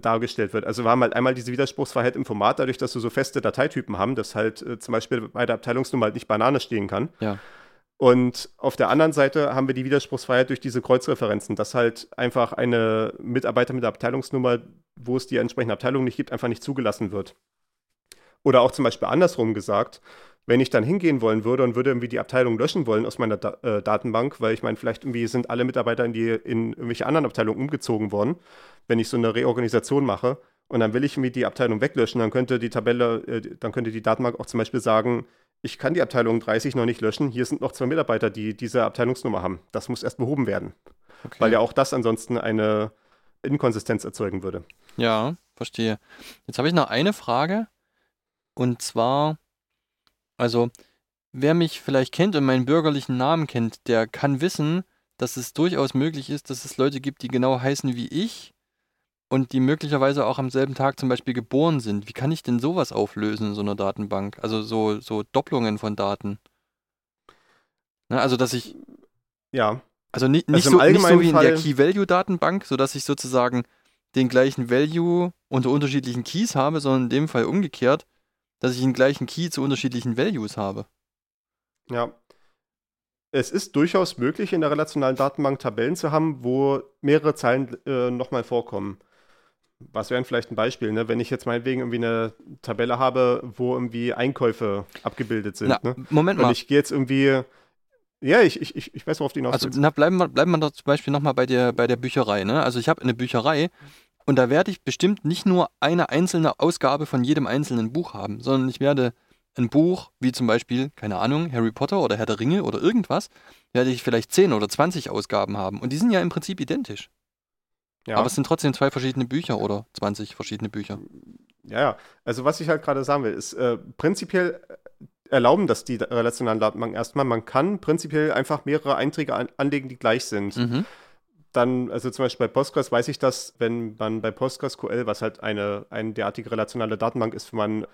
dargestellt wird. Also wir haben halt einmal diese Widerspruchsfreiheit im Format, dadurch, dass wir so feste Dateitypen haben, dass halt äh, zum Beispiel bei der Abteilungsnummer halt nicht Banane stehen kann. Ja. Und auf der anderen Seite haben wir die Widerspruchsfreiheit durch diese Kreuzreferenzen, dass halt einfach eine Mitarbeiter mit der Abteilungsnummer, wo es die entsprechende Abteilung nicht gibt, einfach nicht zugelassen wird. Oder auch zum Beispiel andersrum gesagt, wenn ich dann hingehen wollen würde und würde irgendwie die Abteilung löschen wollen aus meiner da äh, Datenbank, weil ich meine, vielleicht irgendwie sind alle Mitarbeiter in, die, in irgendwelche anderen Abteilungen umgezogen worden, wenn ich so eine Reorganisation mache und dann will ich irgendwie die Abteilung weglöschen, dann könnte die Tabelle, äh, dann könnte die Datenbank auch zum Beispiel sagen, ich kann die Abteilung 30 noch nicht löschen, hier sind noch zwei Mitarbeiter, die diese Abteilungsnummer haben. Das muss erst behoben werden, okay. weil ja auch das ansonsten eine Inkonsistenz erzeugen würde. Ja, verstehe. Jetzt habe ich noch eine Frage. Und zwar, also, wer mich vielleicht kennt und meinen bürgerlichen Namen kennt, der kann wissen, dass es durchaus möglich ist, dass es Leute gibt, die genau heißen wie ich und die möglicherweise auch am selben Tag zum Beispiel geboren sind. Wie kann ich denn sowas auflösen in so einer Datenbank? Also so, so Doppelungen von Daten. Ne, also, dass ich, Ja, also nicht, nicht, Also so, nicht so wie in der Key-Value-Datenbank, sodass ich sozusagen den gleichen Value unter unterschiedlichen Keys habe, sondern in dem Fall umgekehrt, dass ich den gleichen Key zu unterschiedlichen Values habe. Ja. Es ist durchaus möglich, in der relationalen Datenbank Tabellen zu haben, wo mehrere Zeilen äh, nochmal vorkommen. Was wäre vielleicht ein Beispiel, ne? wenn ich jetzt meinetwegen irgendwie eine Tabelle habe, wo irgendwie Einkäufe abgebildet sind. Na, ne? Moment Und mal. ich gehe jetzt irgendwie. Ja, ich, ich, ich weiß, worauf du hinaus Also na, bleiben, wir, bleiben wir doch zum Beispiel nochmal bei der, bei der Bücherei. Ne? Also ich habe eine Bücherei und da werde ich bestimmt nicht nur eine einzelne Ausgabe von jedem einzelnen Buch haben, sondern ich werde ein Buch, wie zum Beispiel, keine Ahnung, Harry Potter oder Herr der Ringe oder irgendwas, werde ich vielleicht 10 oder 20 Ausgaben haben. Und die sind ja im Prinzip identisch. Ja. Aber es sind trotzdem zwei verschiedene Bücher oder 20 verschiedene Bücher. Ja, ja. Also was ich halt gerade sagen will, ist äh, prinzipiell äh, erlauben das die relationalen Datenbanken erstmal. Man kann prinzipiell einfach mehrere Einträge an, anlegen, die gleich sind. Mhm. Dann, also zum Beispiel bei Postgres weiß ich das, wenn man bei PostgreSQL, was halt eine, eine derartige relationale Datenbank ist, wenn man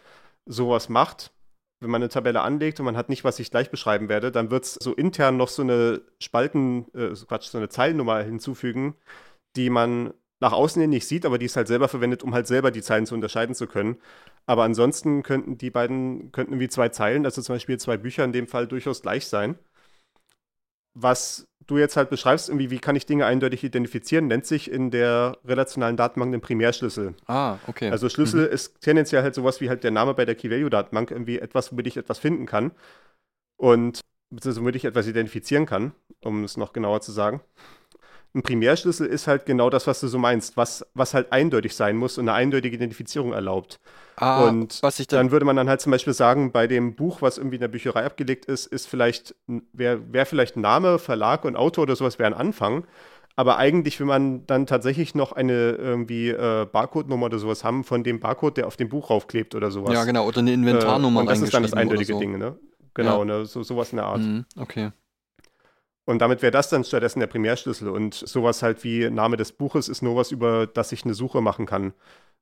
sowas macht, wenn man eine Tabelle anlegt und man hat nicht, was ich gleich beschreiben werde, dann wird es so intern noch so eine Spalten, äh, Quatsch, so eine Zeilennummer hinzufügen, die man nach außen hin nicht sieht, aber die es halt selber verwendet, um halt selber die Zeilen zu unterscheiden zu können. Aber ansonsten könnten die beiden, könnten wie zwei Zeilen, also zum Beispiel zwei Bücher in dem Fall durchaus gleich sein. Was du jetzt halt beschreibst, irgendwie, wie kann ich Dinge eindeutig identifizieren, nennt sich in der relationalen Datenbank den Primärschlüssel. Ah, okay. Also Schlüssel ist tendenziell halt sowas wie halt der Name bei der Key-Value-Datenbank, irgendwie etwas, womit ich etwas finden kann. Und beziehungsweise womit ich etwas identifizieren kann, um es noch genauer zu sagen. Ein Primärschlüssel ist halt genau das, was du so meinst, was, was halt eindeutig sein muss und eine eindeutige Identifizierung erlaubt. ah, und was ich dann, Dann würde man dann halt zum Beispiel sagen, bei dem Buch, was irgendwie in der Bücherei abgelegt ist, ist vielleicht, wäre wär vielleicht Name, Verlag und Autor oder sowas wäre ein Anfang. Aber eigentlich, wenn man dann tatsächlich noch eine irgendwie äh, Barcode-Nummer oder sowas haben, von dem Barcode, der auf dem Buch raufklebt oder sowas. ja genau, oder eine Äh, Inventarnummer und das ist dann das eindeutige so. Ding, ne? Genau, Ja. ne? So, sowas in der Art. Mhm, okay. Und damit wäre das dann stattdessen der Primärschlüssel. Und sowas halt wie Name des Buches ist nur was, über das ich eine Suche machen kann.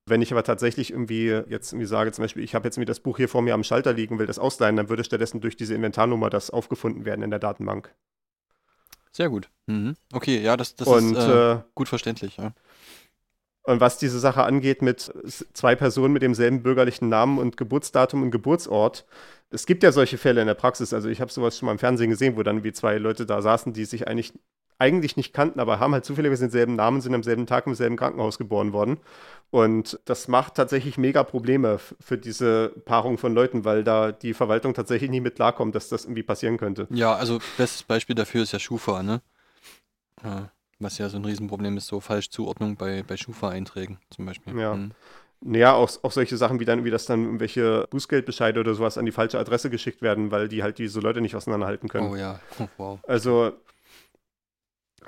Wenn ich aber tatsächlich irgendwie jetzt irgendwie sage, zum Beispiel, ich habe jetzt irgendwie das Buch hier vor mir am Schalter liegen, will das ausleihen, dann würde stattdessen durch diese Inventarnummer das aufgefunden werden in der Datenbank. Sehr gut. Mhm. Okay, ja, das, das und, ist äh, äh, gut verständlich. Ja. Und was diese Sache angeht mit zwei Personen mit demselben bürgerlichen Namen und Geburtsdatum und Geburtsort, es gibt ja solche Fälle in der Praxis. Also ich habe sowas schon mal im Fernsehen gesehen, wo dann wie zwei Leute da saßen, die sich eigentlich eigentlich nicht kannten, aber haben halt zufälligerweise denselben Namen, sind am selben Tag im selben Krankenhaus geboren worden. Und das macht tatsächlich mega Probleme für diese Paarung von Leuten, weil da die Verwaltung tatsächlich nicht mit klarkommt, dass das irgendwie passieren könnte. ja, also bestes Beispiel dafür ist ja Schufa, ne? Ja, was ja so ein Riesenproblem ist, so Falschzuordnung bei, bei Schufa-Einträgen zum Beispiel. Ja. Mhm. Naja, auch, auch solche Sachen wie dann, wie das dann irgendwelche Bußgeldbescheide oder sowas an die falsche Adresse geschickt werden, weil die halt diese Leute nicht auseinanderhalten können. Oh ja, oh, wow. Also,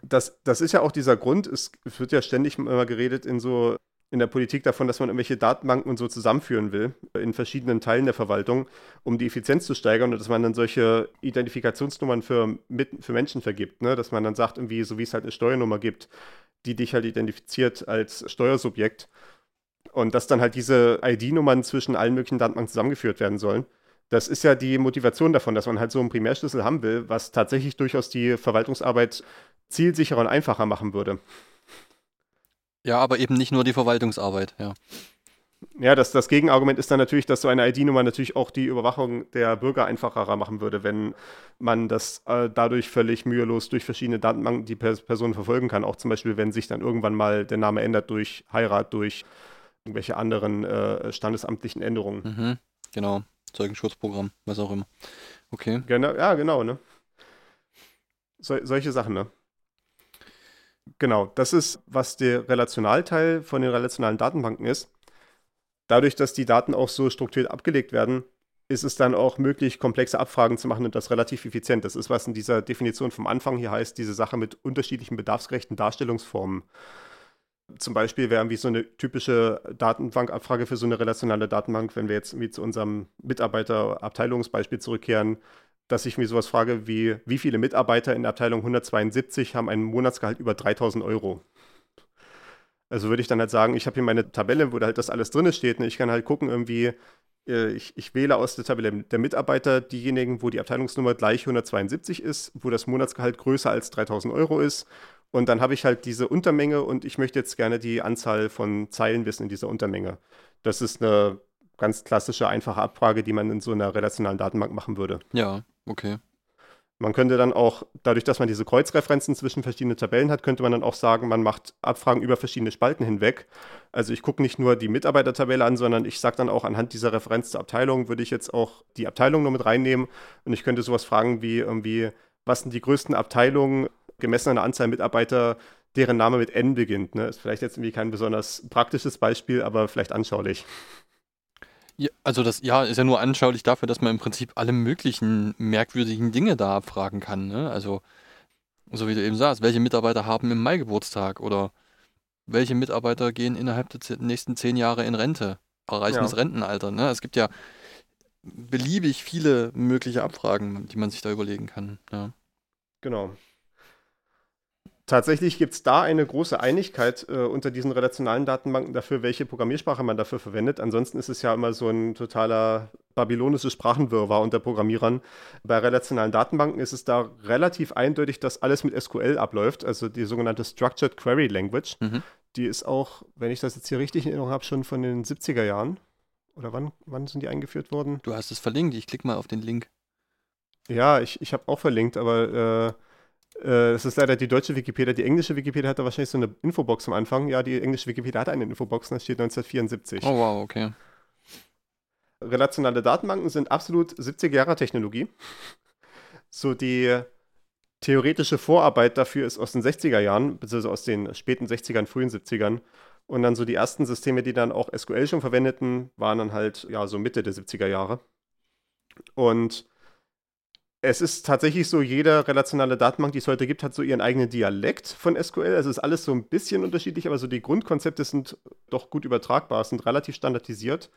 das, das ist ja auch dieser Grund, es wird ja ständig immer geredet in so in der Politik davon, dass man irgendwelche Datenbanken und so zusammenführen will, in verschiedenen Teilen der Verwaltung, um die Effizienz zu steigern und dass man dann solche Identifikationsnummern für, mit, für Menschen vergibt, ne? dass man dann sagt, irgendwie, so wie es halt eine Steuernummer gibt, die dich halt identifiziert als Steuersubjekt und dass dann halt diese ID-Nummern zwischen allen möglichen Datenbanken zusammengeführt werden sollen. Das ist ja die Motivation davon, dass man halt so einen Primärschlüssel haben will, was tatsächlich durchaus die Verwaltungsarbeit zielsicherer und einfacher machen würde. Ja, aber eben nicht nur die Verwaltungsarbeit, ja. Ja, das, das Gegenargument ist dann natürlich, dass so eine ID-Nummer natürlich auch die Überwachung der Bürger einfacher machen würde, wenn man das äh, dadurch völlig mühelos durch verschiedene Datenbanken die Pers Personen verfolgen kann. Auch zum Beispiel, wenn sich dann irgendwann mal der Name ändert durch Heirat, durch irgendwelche anderen äh, standesamtlichen Änderungen. Mhm. Genau. Zeugenschutzprogramm, was auch immer. Okay. Genau, ja, genau, ne? So, solche Sachen, ne? Genau, das ist, was der Relationalteil von den relationalen Datenbanken ist. Dadurch, dass die Daten auch so strukturiert abgelegt werden, ist es dann auch möglich, komplexe Abfragen zu machen und das relativ effizient. Das ist, was in dieser Definition vom Anfang hier heißt, diese Sache mit unterschiedlichen bedarfsgerechten Darstellungsformen. Zum Beispiel wäre irgendwie so eine typische Datenbankabfrage für so eine relationale Datenbank, wenn wir jetzt zu unserem Mitarbeiter-Abteilungsbeispiel zurückkehren, dass ich mir sowas frage wie, wie viele Mitarbeiter in der Abteilung 172 haben ein Monatsgehalt über 3000 Euro? Also würde ich dann halt sagen, ich habe hier meine Tabelle, wo da halt das alles drin steht. Und ich kann halt gucken, irgendwie, äh, ich, ich wähle aus der Tabelle der Mitarbeiter diejenigen, wo die Abteilungsnummer gleich 172 ist, wo das Monatsgehalt größer als 3000 Euro ist. Und dann habe ich halt diese Untermenge und ich möchte jetzt gerne die Anzahl von Zeilen wissen in dieser Untermenge. Das ist eine ganz klassische, einfache Abfrage, die man in so einer relationalen Datenbank machen würde. Ja, okay. Man könnte dann auch, dadurch, dass man diese Kreuzreferenzen zwischen verschiedenen Tabellen hat, könnte man dann auch sagen, man macht Abfragen über verschiedene Spalten hinweg. Also ich gucke nicht nur die Mitarbeitertabelle an, sondern ich sage dann auch anhand dieser Referenz zur Abteilung, würde ich jetzt auch die Abteilung nur mit reinnehmen. Und ich könnte sowas fragen wie irgendwie, was sind die größten Abteilungen gemessen an der Anzahl Mitarbeiter, deren Name mit N beginnt. Ne? Ist vielleicht jetzt irgendwie kein besonders praktisches Beispiel, aber vielleicht anschaulich. Ja, also das ja ist ja nur anschaulich dafür, dass man im Prinzip alle möglichen merkwürdigen Dinge da abfragen kann. Ne? Also, so wie du eben sagst, welche Mitarbeiter haben im Mai Geburtstag oder welche Mitarbeiter gehen innerhalb der nächsten zehn Jahre in Rente, erreichen ja. das Rentenalter. Ne? Es gibt ja beliebig viele mögliche Abfragen, die man sich da überlegen kann. Ja. Genau. Tatsächlich gibt es da eine große Einigkeit äh, unter diesen relationalen Datenbanken dafür, welche Programmiersprache man dafür verwendet. Ansonsten ist es ja immer so ein totaler babylonisches Sprachenwirrwarr unter Programmierern. Bei relationalen Datenbanken ist es da relativ eindeutig, dass alles mit SQL abläuft, also die sogenannte Structured Query Language. Mhm. Die ist auch, wenn ich das jetzt hier richtig in Erinnerung habe, schon von den 70er Jahren. Oder wann, wann sind die eingeführt worden? Du hast es verlinkt, ich klicke mal auf den Link. Ja, ich, ich habe auch verlinkt, aber äh, das äh, ist leider die deutsche Wikipedia. Die englische Wikipedia hat da wahrscheinlich so eine Infobox am Anfang. Ja, die englische Wikipedia hat eine Infobox, das steht 1974. Oh, wow, okay. Relationale Datenbanken sind absolut 70er-Jahre-Technologie. So die theoretische Vorarbeit dafür ist aus den 60er Jahren, beziehungsweise aus den späten 60ern, frühen 70ern. Und dann so die ersten Systeme, die dann auch SQL schon verwendeten, waren dann halt ja so Mitte der 70er Jahre. Und es ist tatsächlich so, jede relationale Datenbank, die es heute gibt, hat so ihren eigenen Dialekt von SQL. Also ist alles so ein bisschen unterschiedlich, aber so die Grundkonzepte sind doch gut übertragbar, sind relativ standardisiert,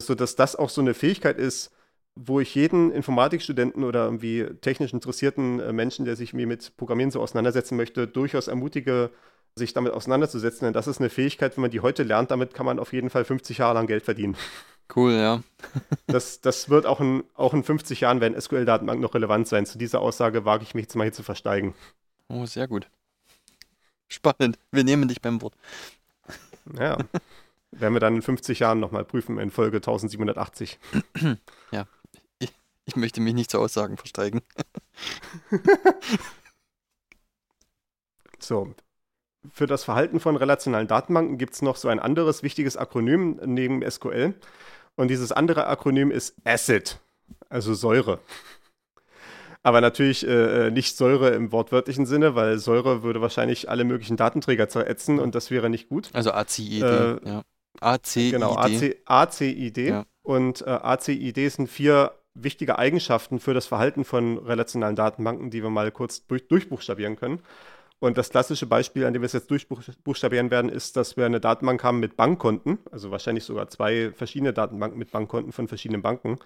sodass das auch so eine Fähigkeit ist, wo ich jeden Informatikstudenten oder irgendwie technisch interessierten äh, Menschen, der sich mit Programmieren so auseinandersetzen möchte, durchaus ermutige, sich damit auseinanderzusetzen. Denn das ist eine Fähigkeit, wenn man die heute lernt, damit kann man auf jeden Fall 50 Jahre lang Geld verdienen. Cool, ja. das, das wird auch in, auch in 50 Jahren werden SQL-Datenbanken noch relevant sein. Zu dieser Aussage wage ich mich jetzt mal hier zu versteigen. Oh, sehr gut. Spannend. Wir nehmen dich beim Wort. Ja. werden wir dann in 50 Jahren nochmal prüfen in Folge 1780. ja. Ich, ich möchte mich nicht zu Aussagen versteigen. so, für das Verhalten von relationalen Datenbanken gibt es noch so ein anderes wichtiges Akronym neben SQL. Und dieses andere Akronym ist ACID, also Säure. Aber natürlich äh, äh, nicht Säure im wortwörtlichen Sinne, weil Säure würde wahrscheinlich alle möglichen Datenträger zerätzen und das wäre nicht gut. Also ACID, äh, ja. ACID. Genau, AC, ACID. Ja. Und äh, ACID sind vier wichtige Eigenschaften für das Verhalten von relationalen Datenbanken, die wir mal kurz durch, durchbuchstabieren können. Und das klassische Beispiel, an dem wir es jetzt durchbuchstabieren werden, ist, dass wir eine Datenbank haben mit Bankkonten, also wahrscheinlich sogar zwei verschiedene Datenbanken mit Bankkonten von verschiedenen Banken.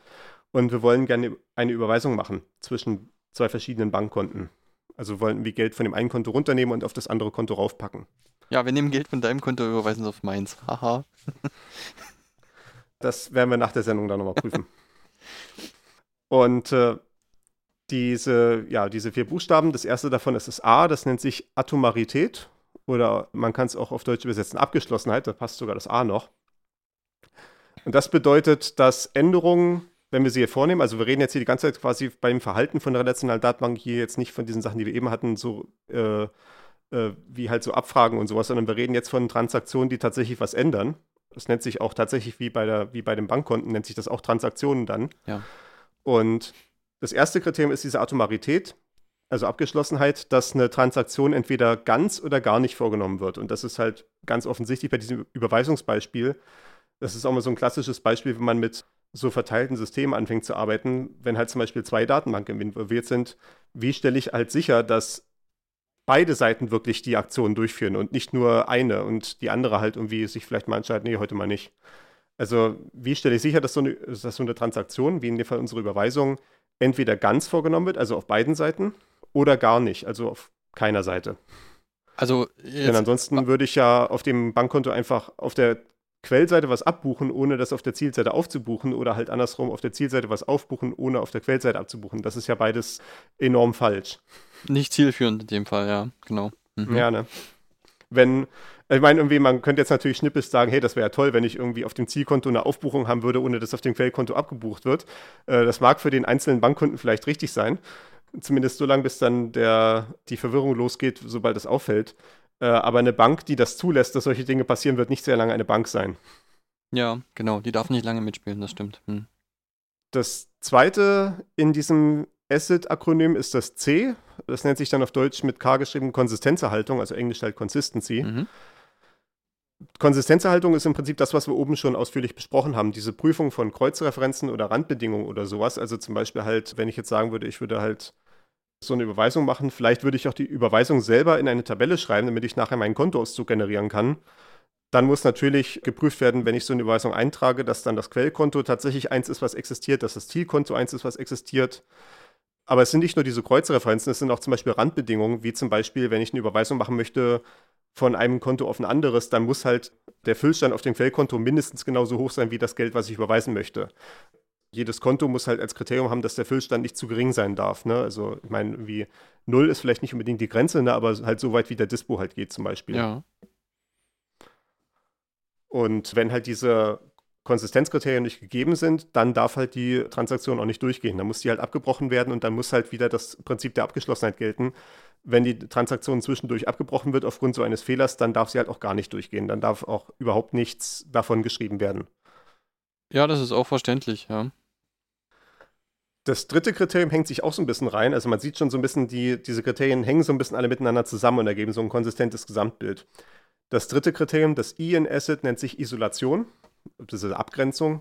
Und wir wollen gerne eine Überweisung machen zwischen zwei verschiedenen Bankkonten. Also wollen wir Geld von dem einen Konto runternehmen und auf das andere Konto raufpacken. Ja, wir nehmen Geld von deinem Konto, und überweisen es auf meins. Haha. das werden wir nach der Sendung dann nochmal prüfen. Und äh, diese, ja, diese vier Buchstaben. Das erste davon ist das A, das nennt sich Atomarität oder man kann es auch auf Deutsch übersetzen Abgeschlossenheit, da passt sogar das A noch. Und das bedeutet, dass Änderungen, wenn wir sie hier vornehmen, also wir reden jetzt hier die ganze Zeit quasi beim Verhalten von der relationalen Datenbank hier jetzt nicht von diesen Sachen, die wir eben hatten, so äh, äh, wie halt so Abfragen und sowas, sondern wir reden jetzt von Transaktionen, die tatsächlich was ändern. Das nennt sich auch tatsächlich wie bei, der, wie bei den Bankkonten, nennt sich das auch Transaktionen dann. Ja. Und das erste Kriterium ist diese Atomarität, also Abgeschlossenheit, dass eine Transaktion entweder ganz oder gar nicht vorgenommen wird. Und das ist halt ganz offensichtlich bei diesem Überweisungsbeispiel. Das ist auch mal so ein klassisches Beispiel, wenn man mit so verteilten Systemen anfängt zu arbeiten, wenn halt zum Beispiel zwei Datenbanken involviert sind, wie stelle ich halt sicher, dass beide Seiten wirklich die Aktion durchführen und nicht nur eine und die andere halt irgendwie sich vielleicht mal entscheidet, nee, heute mal nicht. Also wie stelle ich sicher, dass so eine, dass so eine Transaktion, wie in dem Fall unsere Überweisung, entweder ganz vorgenommen wird, also auf beiden Seiten, oder gar nicht, also auf keiner Seite. Also Denn ansonsten würde ich ja auf dem Bankkonto einfach auf der Quellseite was abbuchen, ohne das auf der Zielseite aufzubuchen oder halt andersrum auf der Zielseite was aufbuchen, ohne auf der Quellseite abzubuchen. Das ist ja beides enorm falsch. Nicht zielführend in dem Fall, ja, genau. Mhm. Ja, ne? Wenn, Ich meine, irgendwie, man könnte jetzt natürlich schnippes sagen, hey, das wäre ja toll, wenn ich irgendwie auf dem Zielkonto eine Aufbuchung haben würde, ohne dass auf dem Quellkonto abgebucht wird. Äh, das mag für den einzelnen Bankkunden vielleicht richtig sein. Zumindest so lange, bis dann der, die Verwirrung losgeht, sobald es auffällt. Äh, aber eine Bank, die das zulässt, dass solche Dinge passieren, wird nicht sehr lange eine Bank sein. Ja, genau. Die darf nicht lange mitspielen, das stimmt. Hm. Das zweite in diesem ACID-Akronym ist das C. Das nennt sich dann auf Deutsch mit K geschrieben Konsistenzerhaltung, also Englisch halt Consistency. Mhm. Konsistenzerhaltung ist im Prinzip das, was wir oben schon ausführlich besprochen haben. Diese Prüfung von Kreuzreferenzen oder Randbedingungen oder sowas. Also zum Beispiel halt, wenn ich jetzt sagen würde, ich würde halt so eine Überweisung machen, vielleicht würde ich auch die Überweisung selber in eine Tabelle schreiben, damit ich nachher meinen Kontoauszug generieren kann. Dann muss natürlich geprüft werden, wenn ich so eine Überweisung eintrage, dass dann das Quellkonto tatsächlich eins ist, was existiert, dass das Zielkonto eins ist, was existiert. Aber es sind nicht nur diese Kreuzreferenzen, es sind auch zum Beispiel Randbedingungen, wie zum Beispiel, wenn ich eine Überweisung machen möchte von einem Konto auf ein anderes, dann muss halt der Füllstand auf dem Quellkonto mindestens genauso hoch sein wie das Geld, was ich überweisen möchte. Jedes Konto muss halt als Kriterium haben, dass der Füllstand nicht zu gering sein darf. Ne? Also, ich meine, wie null ist vielleicht nicht unbedingt die Grenze, ne? aber halt so weit, wie der Dispo halt geht, zum Beispiel. Ja. Und wenn halt diese Konsistenzkriterien nicht gegeben sind, dann darf halt die Transaktion auch nicht durchgehen. Dann muss die halt abgebrochen werden und dann muss halt wieder das Prinzip der Abgeschlossenheit gelten. Wenn die Transaktion zwischendurch abgebrochen wird aufgrund so eines Fehlers, dann darf sie halt auch gar nicht durchgehen. Dann darf auch überhaupt nichts davon geschrieben werden. Ja, das ist auch verständlich, ja. Das dritte Kriterium hängt sich auch so ein bisschen rein. Also man sieht schon so ein bisschen, die, diese Kriterien hängen so ein bisschen alle miteinander zusammen und ergeben so ein konsistentes Gesamtbild. Das dritte Kriterium, das I in Acid, nennt sich Isolation, diese Abgrenzung.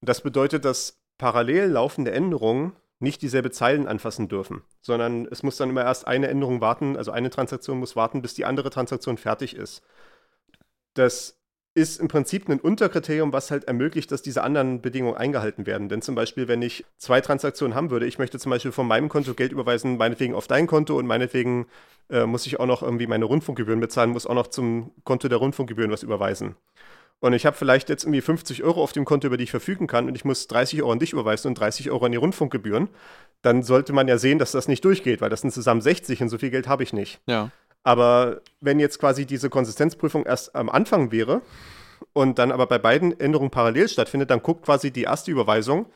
Das bedeutet, dass parallel laufende Änderungen nicht dieselbe Zeilen anfassen dürfen, sondern es muss dann immer erst eine Änderung warten, also eine Transaktion muss warten, bis die andere Transaktion fertig ist. Das ist im Prinzip ein Unterkriterium, was halt ermöglicht, dass diese anderen Bedingungen eingehalten werden. Denn zum Beispiel, wenn ich zwei Transaktionen haben würde, ich möchte zum Beispiel von meinem Konto Geld überweisen, meinetwegen auf dein Konto und meinetwegen äh, muss ich auch noch irgendwie meine Rundfunkgebühren bezahlen, muss auch noch zum Konto der Rundfunkgebühren was überweisen. Und ich habe vielleicht jetzt irgendwie 50 Euro auf dem Konto, über die ich verfügen kann, und ich muss 30 Euro an dich überweisen und 30 Euro an die Rundfunkgebühren, dann sollte man ja sehen, dass das nicht durchgeht, weil das sind zusammen 60 und so viel Geld habe ich nicht. Ja. Aber wenn jetzt quasi diese Konsistenzprüfung erst am Anfang wäre und dann aber bei beiden Änderungen parallel stattfindet, dann guckt quasi die erste Überweisung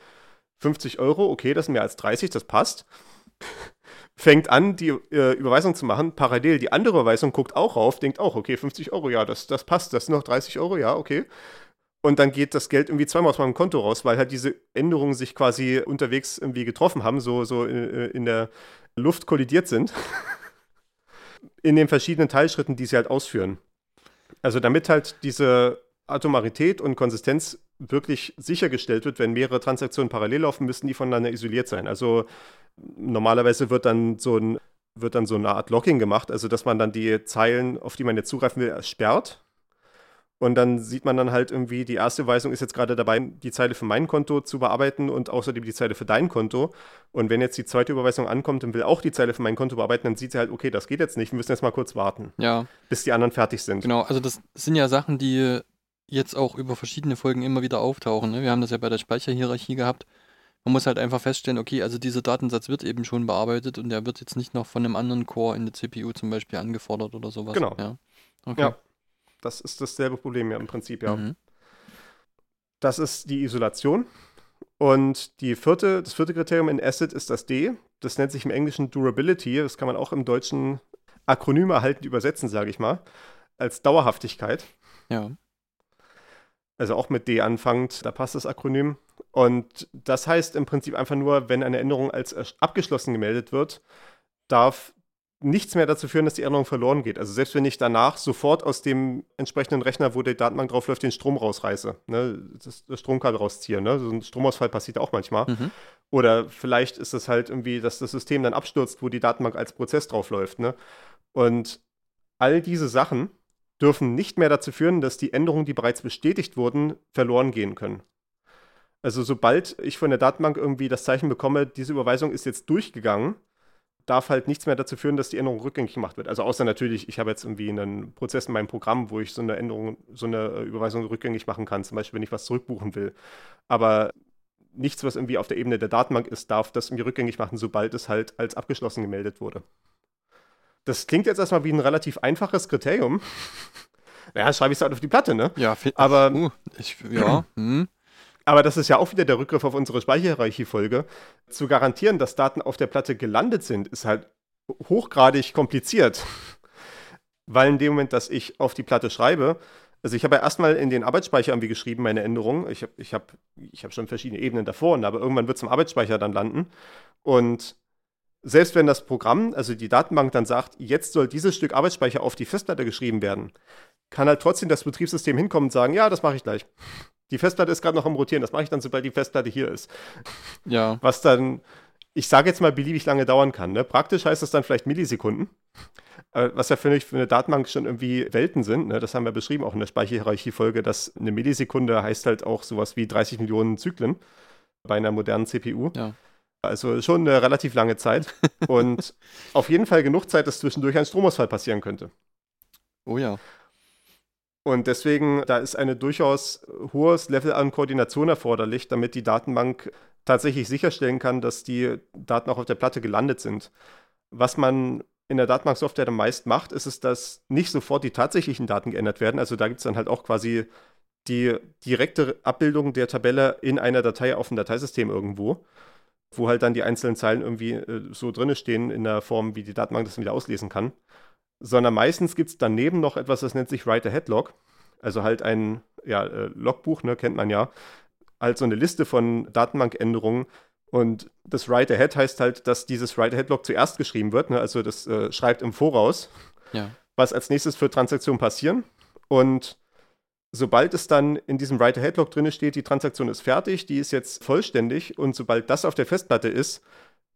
50 Euro, okay, das sind mehr als 30, das passt. Fängt an, die äh, Überweisung zu machen. Parallel die andere Überweisung guckt auch rauf, denkt auch, okay, 50 Euro, ja, das, das passt. Das sind noch 30 Euro, ja, okay. Und dann geht das Geld irgendwie zweimal aus meinem Konto raus, weil halt diese Änderungen sich quasi unterwegs irgendwie getroffen haben, so, so in, äh, in der Luft kollidiert sind. in den verschiedenen Teilschritten, die sie halt ausführen. Also damit halt diese Atomarität und Konsistenz wirklich sichergestellt wird, wenn mehrere Transaktionen parallel laufen, müssen die voneinander isoliert sein. Also normalerweise wird dann so ein wird dann so eine Art Locking gemacht, also dass man dann die Zeilen, auf die man jetzt zugreifen will, sperrt und dann sieht man dann halt irgendwie, die erste Weisung ist jetzt gerade dabei, die Zeile für mein Konto zu bearbeiten und außerdem die Zeile für dein Konto. Und wenn jetzt die zweite Überweisung ankommt und will auch die Zeile für mein Konto bearbeiten, dann sieht sie halt, okay, das geht jetzt nicht, wir müssen jetzt mal kurz warten. Ja. Bis die anderen fertig sind. Genau, also das sind ja Sachen, die jetzt auch über verschiedene Folgen immer wieder auftauchen. Ne? Wir haben das ja bei der Speicherhierarchie gehabt. Man muss halt einfach feststellen, okay, also dieser Datensatz wird eben schon bearbeitet und der wird jetzt nicht noch von einem anderen Core in der CPU zum Beispiel angefordert oder sowas. Genau. Ja. Okay. ja. Das ist dasselbe Problem ja im Prinzip, ja. Mhm. Das ist die Isolation. Und die vierte, das vierte Kriterium in ACID ist das D. Das nennt sich im Englischen Durability. Das kann man auch im Deutschen Akronym erhalten übersetzen, sage ich mal, als Dauerhaftigkeit. Ja. Also auch mit D anfangend, da passt das Akronym. Und das heißt im Prinzip einfach nur, wenn eine Änderung als abgeschlossen gemeldet wird, darf nichts mehr dazu führen, dass die Erinnerung verloren geht. Also selbst wenn ich danach sofort aus dem entsprechenden Rechner, wo die Datenbank drauf läuft, den Strom rausreiße, ne, das, das Stromkabel rausziehe. Ne? So ein Stromausfall passiert auch manchmal. Mhm. Oder vielleicht ist es halt irgendwie, dass das System dann abstürzt, wo die Datenbank als Prozess drauf läuft. Ne? Und all diese Sachen dürfen nicht mehr dazu führen, dass die Änderungen, die bereits bestätigt wurden, verloren gehen können. Also sobald ich von der Datenbank irgendwie das Zeichen bekomme, diese Überweisung ist jetzt durchgegangen, darf halt nichts mehr dazu führen, dass die Änderung rückgängig gemacht wird. Also außer natürlich, ich habe jetzt irgendwie einen Prozess in meinem Programm, wo ich so eine Änderung, so eine äh, Überweisung rückgängig machen kann, zum Beispiel, wenn ich was zurückbuchen will. Aber nichts, was irgendwie auf der Ebene der Datenbank ist, darf das irgendwie rückgängig machen, sobald es halt als abgeschlossen gemeldet wurde. Das klingt jetzt erstmal wie ein relativ einfaches Kriterium. Naja, schreibe ich es halt auf die Platte, ne? Ja, Aber- uh, ich, ja, hm. Aber das ist ja auch wieder der Rückgriff auf unsere Speicherhierarchie-Folge. Zu garantieren, dass Daten auf der Platte gelandet sind, ist halt hochgradig kompliziert. Weil in dem Moment, dass ich auf die Platte schreibe, also ich habe ja erstmal in den Arbeitsspeicher irgendwie geschrieben, meine Änderungen. Ich habe ich hab, ich hab schon verschiedene Ebenen davor, aber irgendwann wird es im Arbeitsspeicher dann landen. Und selbst wenn das Programm, also die Datenbank dann sagt, jetzt soll dieses Stück Arbeitsspeicher auf die Festplatte geschrieben werden, kann halt trotzdem das Betriebssystem hinkommen und sagen, ja, das mache ich gleich. Die Festplatte ist gerade noch am Rotieren, das mache ich dann, sobald die Festplatte hier ist. ja, Was dann, ich sage jetzt mal, beliebig lange dauern kann. Ne? Praktisch heißt das dann vielleicht Millisekunden, äh, was ja für, für eine Datenbank schon irgendwie Welten sind. Ne? Das haben wir beschrieben, auch in der Speicherhierarchie-Folge, dass eine Millisekunde heißt halt auch sowas wie 30 Millionen Zyklen bei einer modernen CPU. Ja. Also schon eine relativ lange Zeit und auf jeden Fall genug Zeit, dass zwischendurch ein Stromausfall passieren könnte. oh ja. Und deswegen, da ist eine durchaus hohes Level an Koordination erforderlich, damit die Datenbank tatsächlich sicherstellen kann, dass die Daten auch auf der Platte gelandet sind. Was man in der Datenbanksoftware dann meist macht, ist es, dass nicht sofort die tatsächlichen Daten geändert werden. Also da gibt es dann halt auch quasi die direkte Abbildung der Tabelle in einer Datei auf dem Dateisystem irgendwo, wo halt dann die einzelnen Zeilen irgendwie äh, so drinne stehen in der Form, wie die Datenbank das wieder auslesen kann sondern meistens gibt es daneben noch etwas, das nennt sich Write-Ahead-Log. Also halt ein ja, äh, Logbuch, ne, kennt man ja. Halt so eine Liste von Datenbankänderungen. Und das Write-Ahead heißt halt, dass dieses Write-Ahead-Log zuerst geschrieben wird. Ne? Also das äh, schreibt im Voraus, Ja. was als nächstes für Transaktionen passieren. Und sobald es dann in diesem Write-Ahead-Log drin steht, die Transaktion ist fertig, die ist jetzt vollständig und sobald das auf der Festplatte ist,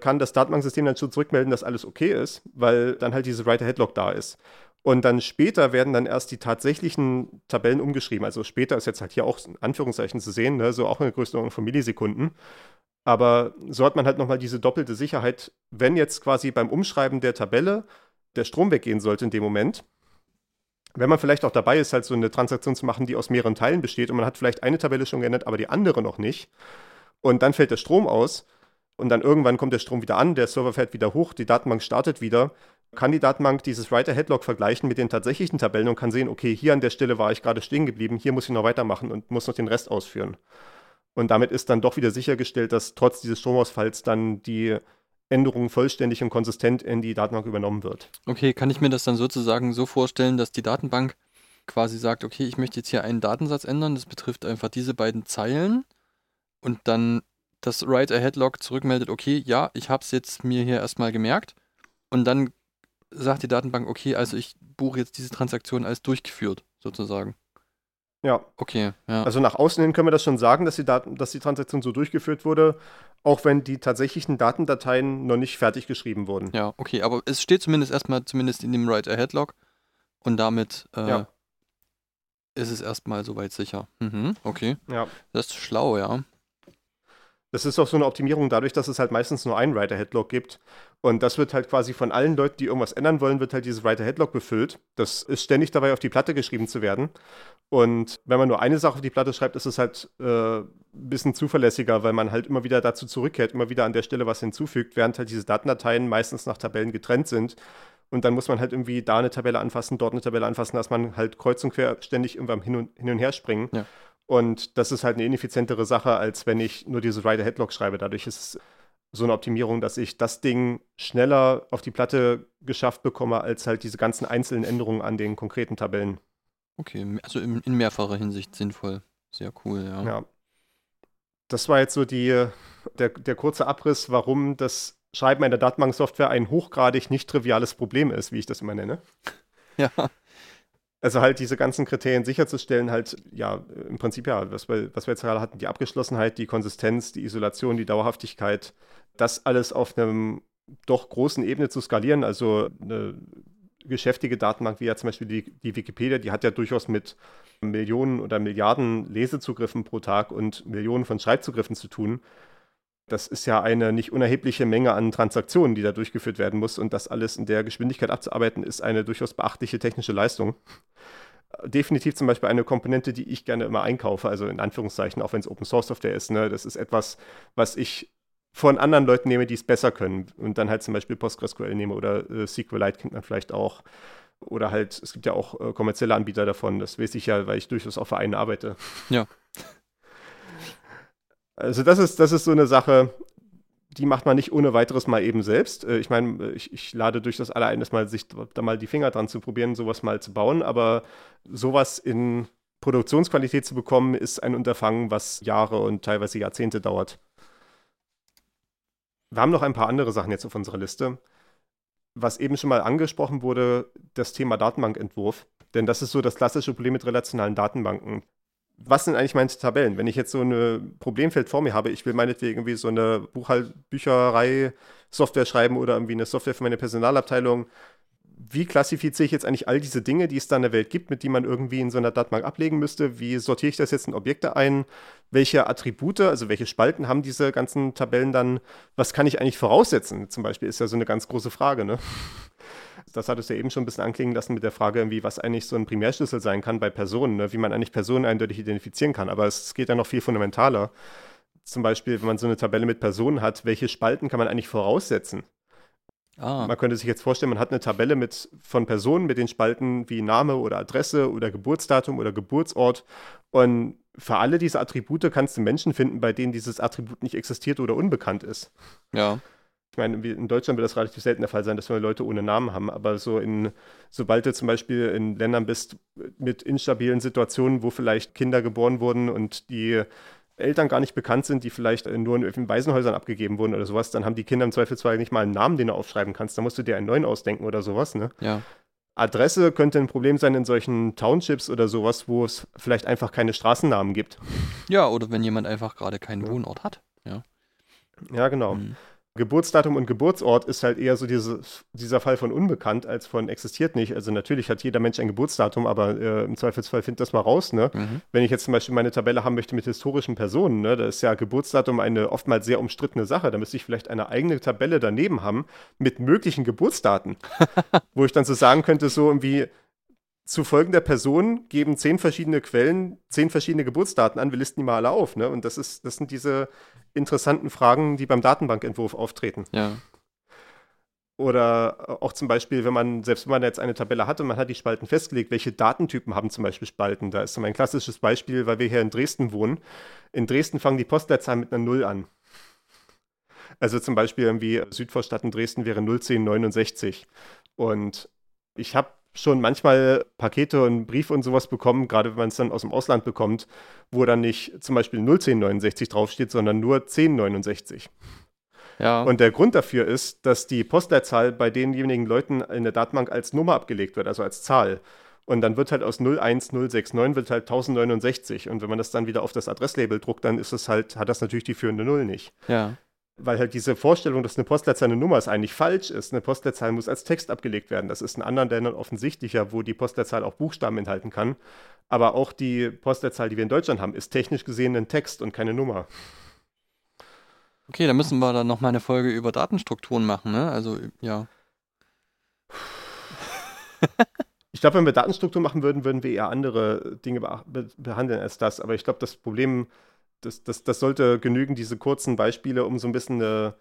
kann das Datenbanksystem dann schon zurückmelden, dass alles okay ist, weil dann halt diese Write-Ahead-Log da ist. Und dann später werden dann erst die tatsächlichen Tabellen umgeschrieben. Also später ist jetzt halt hier auch in Anführungszeichen zu sehen, ne? so auch in der Größenordnung von Millisekunden. Aber so hat man halt nochmal diese doppelte Sicherheit, wenn jetzt quasi beim Umschreiben der Tabelle der Strom weggehen sollte in dem Moment, wenn man vielleicht auch dabei ist, halt so eine Transaktion zu machen, die aus mehreren Teilen besteht und man hat vielleicht eine Tabelle schon geändert, aber die andere noch nicht. Und dann fällt der Strom aus und dann irgendwann kommt der Strom wieder an, der Server fährt wieder hoch, die Datenbank startet wieder, kann die Datenbank dieses Write-Ahead-Log vergleichen mit den tatsächlichen Tabellen und kann sehen, okay, hier an der Stelle war ich gerade stehen geblieben, hier muss ich noch weitermachen und muss noch den Rest ausführen. Und damit ist dann doch wieder sichergestellt, dass trotz dieses Stromausfalls dann die Änderung vollständig und konsistent in die Datenbank übernommen wird. Okay, kann ich mir das dann sozusagen so vorstellen, dass die Datenbank quasi sagt, okay, ich möchte jetzt hier einen Datensatz ändern, das betrifft einfach diese beiden Zeilen und dann das Write-Ahead-Log zurückmeldet, okay, ja, ich habe es jetzt mir hier erstmal gemerkt und dann sagt die Datenbank, okay, also ich buche jetzt diese Transaktion als durchgeführt, sozusagen. Ja, Okay, ja. also nach außen hin können wir das schon sagen, dass die, Daten, dass die Transaktion so durchgeführt wurde, auch wenn die tatsächlichen Datendateien noch nicht fertig geschrieben wurden. Ja, okay, aber es steht zumindest erstmal zumindest in dem Write-Ahead-Log und damit äh, Ja. ist es erstmal soweit sicher. Mhm, okay, Ja. das ist schlau, ja. Das ist auch so eine Optimierung dadurch, dass es halt meistens nur einen Write-Ahead-Log gibt. Und das wird halt quasi von allen Leuten, die irgendwas ändern wollen, wird halt dieses Write-Ahead-Log befüllt. Das ist ständig dabei, auf die Platte geschrieben zu werden. Und wenn man nur eine Sache auf die Platte schreibt, ist es halt äh, ein bisschen zuverlässiger, weil man halt immer wieder dazu zurückkehrt, immer wieder an der Stelle was hinzufügt, während halt diese Datendateien meistens nach Tabellen getrennt sind. Und dann muss man halt irgendwie da eine Tabelle anfassen, dort eine Tabelle anfassen, dass man halt kreuz und quer ständig irgendwann hin und, hin und her springen. Ja. Und das ist halt eine ineffizientere Sache, als wenn ich nur diese Write-Ahead-Log schreibe. Dadurch ist es so eine Optimierung, dass ich das Ding schneller auf die Platte geschafft bekomme, als halt diese ganzen einzelnen Änderungen an den konkreten Tabellen. Okay, also in, in mehrfacher Hinsicht sinnvoll. Sehr cool, ja. Ja. Das war jetzt so die, der, der kurze Abriss, warum das Schreiben einer Datenbanksoftware ein hochgradig nicht triviales Problem ist, wie ich das immer nenne. Ja, Also halt diese ganzen Kriterien sicherzustellen, halt, ja, im Prinzip ja, was wir, was wir jetzt gerade hatten, die Abgeschlossenheit, die Konsistenz, die Isolation, die Dauerhaftigkeit, das alles auf einem doch großen Ebene zu skalieren, also eine geschäftige Datenbank wie ja zum Beispiel die, die Wikipedia, die hat ja durchaus mit Millionen oder Milliarden Lesezugriffen pro Tag und Millionen von Schreibzugriffen zu tun. Das ist ja eine nicht unerhebliche Menge an Transaktionen, die da durchgeführt werden muss. Und das alles in der Geschwindigkeit abzuarbeiten, ist eine durchaus beachtliche technische Leistung. Definitiv zum Beispiel eine Komponente, die ich gerne immer einkaufe, also in Anführungszeichen, auch wenn es Open Source Software ist. Ne? Das ist etwas, was ich von anderen Leuten nehme, die es besser können. Und dann halt zum Beispiel PostgreSQL nehme oder äh, SQLite kennt man vielleicht auch. Oder halt, es gibt ja auch äh, kommerzielle Anbieter davon. Das weiß ich ja, weil ich durchaus auch für einen arbeite. Ja. Also das ist, das ist so eine Sache, die macht man nicht ohne weiteres mal eben selbst. Äh, ich meine, ich, ich, lade durch das alle ein, dass mal sich da mal die Finger dran zu probieren, sowas mal zu bauen, aber sowas in Produktionsqualität zu bekommen, ist ein Unterfangen, was Jahre und teilweise Jahrzehnte dauert. Wir haben noch ein paar andere Sachen jetzt auf unserer Liste. Was eben schon mal angesprochen wurde, das Thema Datenbankentwurf. Denn das ist so das klassische Problem mit relationalen Datenbanken was sind eigentlich meine Tabellen? Wenn ich jetzt so ein Problemfeld vor mir habe, ich will meinetwegen irgendwie so eine Buchhaltbücherei-Software schreiben oder irgendwie eine Software für meine Personalabteilung. Wie klassifiziere ich jetzt eigentlich all diese Dinge, die es da in der Welt gibt, mit die man irgendwie in so einer Datenbank ablegen müsste? Wie sortiere ich das jetzt in Objekte ein? Welche Attribute, also welche Spalten haben diese ganzen Tabellen dann? Was kann ich eigentlich voraussetzen? Zum Beispiel ist ja so eine ganz große Frage, ne? Das hattest du ja eben schon ein bisschen anklingen lassen mit der Frage, irgendwie, was eigentlich so ein Primärschlüssel sein kann bei Personen, ne? wie man eigentlich Personen eindeutig identifizieren kann. Aber es geht ja noch viel fundamentaler. Zum Beispiel, wenn man so eine Tabelle mit Personen hat, welche Spalten kann man eigentlich voraussetzen? Ah. Man könnte sich jetzt vorstellen, man hat eine Tabelle mit, von Personen mit den Spalten wie Name oder Adresse oder Geburtsdatum oder Geburtsort. Und für alle diese Attribute kannst du Menschen finden, bei denen dieses Attribut nicht existiert oder unbekannt ist. Ja ich meine, in Deutschland wird das relativ selten der Fall sein, dass wir Leute ohne Namen haben, aber so in, sobald du zum Beispiel in Ländern bist mit instabilen Situationen, wo vielleicht Kinder geboren wurden und die Eltern gar nicht bekannt sind, die vielleicht nur in Waisenhäusern abgegeben wurden oder sowas, dann haben die Kinder im Zweifelsfall nicht mal einen Namen, den du aufschreiben kannst. Da musst du dir einen neuen ausdenken oder sowas, ne? Ja. Adresse könnte ein Problem sein in solchen Townships oder sowas, wo es vielleicht einfach keine Straßennamen gibt. Ja, oder wenn jemand einfach gerade keinen ja. Wohnort hat. Ja, ja genau. Mhm. Geburtsdatum und Geburtsort ist halt eher so diese, dieser Fall von unbekannt als von existiert nicht. Also natürlich hat jeder Mensch ein Geburtsdatum, aber äh, im Zweifelsfall findet das mal raus. Ne? Mhm. Wenn ich jetzt zum Beispiel meine Tabelle haben möchte mit historischen Personen, ne, da ist ja Geburtsdatum eine oftmals sehr umstrittene Sache. Da müsste ich vielleicht eine eigene Tabelle daneben haben mit möglichen Geburtsdaten, wo ich dann so sagen könnte, so irgendwie zu folgender Person geben zehn verschiedene Quellen zehn verschiedene Geburtsdaten an. Wir listen die mal alle auf. Ne? Und das, ist, das sind diese interessanten Fragen, die beim Datenbankentwurf auftreten. Ja. Oder auch zum Beispiel, wenn man, selbst wenn man jetzt eine Tabelle hat und man hat die Spalten festgelegt, welche Datentypen haben zum Beispiel Spalten? Da ist so mein klassisches Beispiel, weil wir hier in Dresden wohnen. In Dresden fangen die Postleitzahlen mit einer Null an. Also zum Beispiel irgendwie Südvorstadt in Dresden wäre 01069. Und ich habe schon manchmal Pakete und Briefe und sowas bekommen, gerade wenn man es dann aus dem Ausland bekommt, wo dann nicht zum Beispiel 01069 draufsteht, sondern nur 1069. Ja. Und der Grund dafür ist, dass die Postleitzahl bei denjenigen Leuten in der Datenbank als Nummer abgelegt wird, also als Zahl. Und dann wird halt aus 01069 wird halt 1069. Und wenn man das dann wieder auf das Adresslabel druckt, dann ist es halt, hat das natürlich die führende Null nicht. Ja weil halt diese Vorstellung, dass eine Postleitzahl eine Nummer ist, eigentlich falsch ist. Eine Postleitzahl muss als Text abgelegt werden. Das ist in anderen Ländern offensichtlicher, wo die Postleitzahl auch Buchstaben enthalten kann. Aber auch die Postleitzahl, die wir in Deutschland haben, ist technisch gesehen ein Text und keine Nummer. Okay, dann müssen wir dann nochmal eine Folge über Datenstrukturen machen, ne? Also, ja. ich glaube, wenn wir Datenstrukturen machen würden, würden wir eher andere Dinge behandeln als das. Aber ich glaube, das Problem das, das, das sollte genügen, diese kurzen Beispiele, um so ein bisschen ein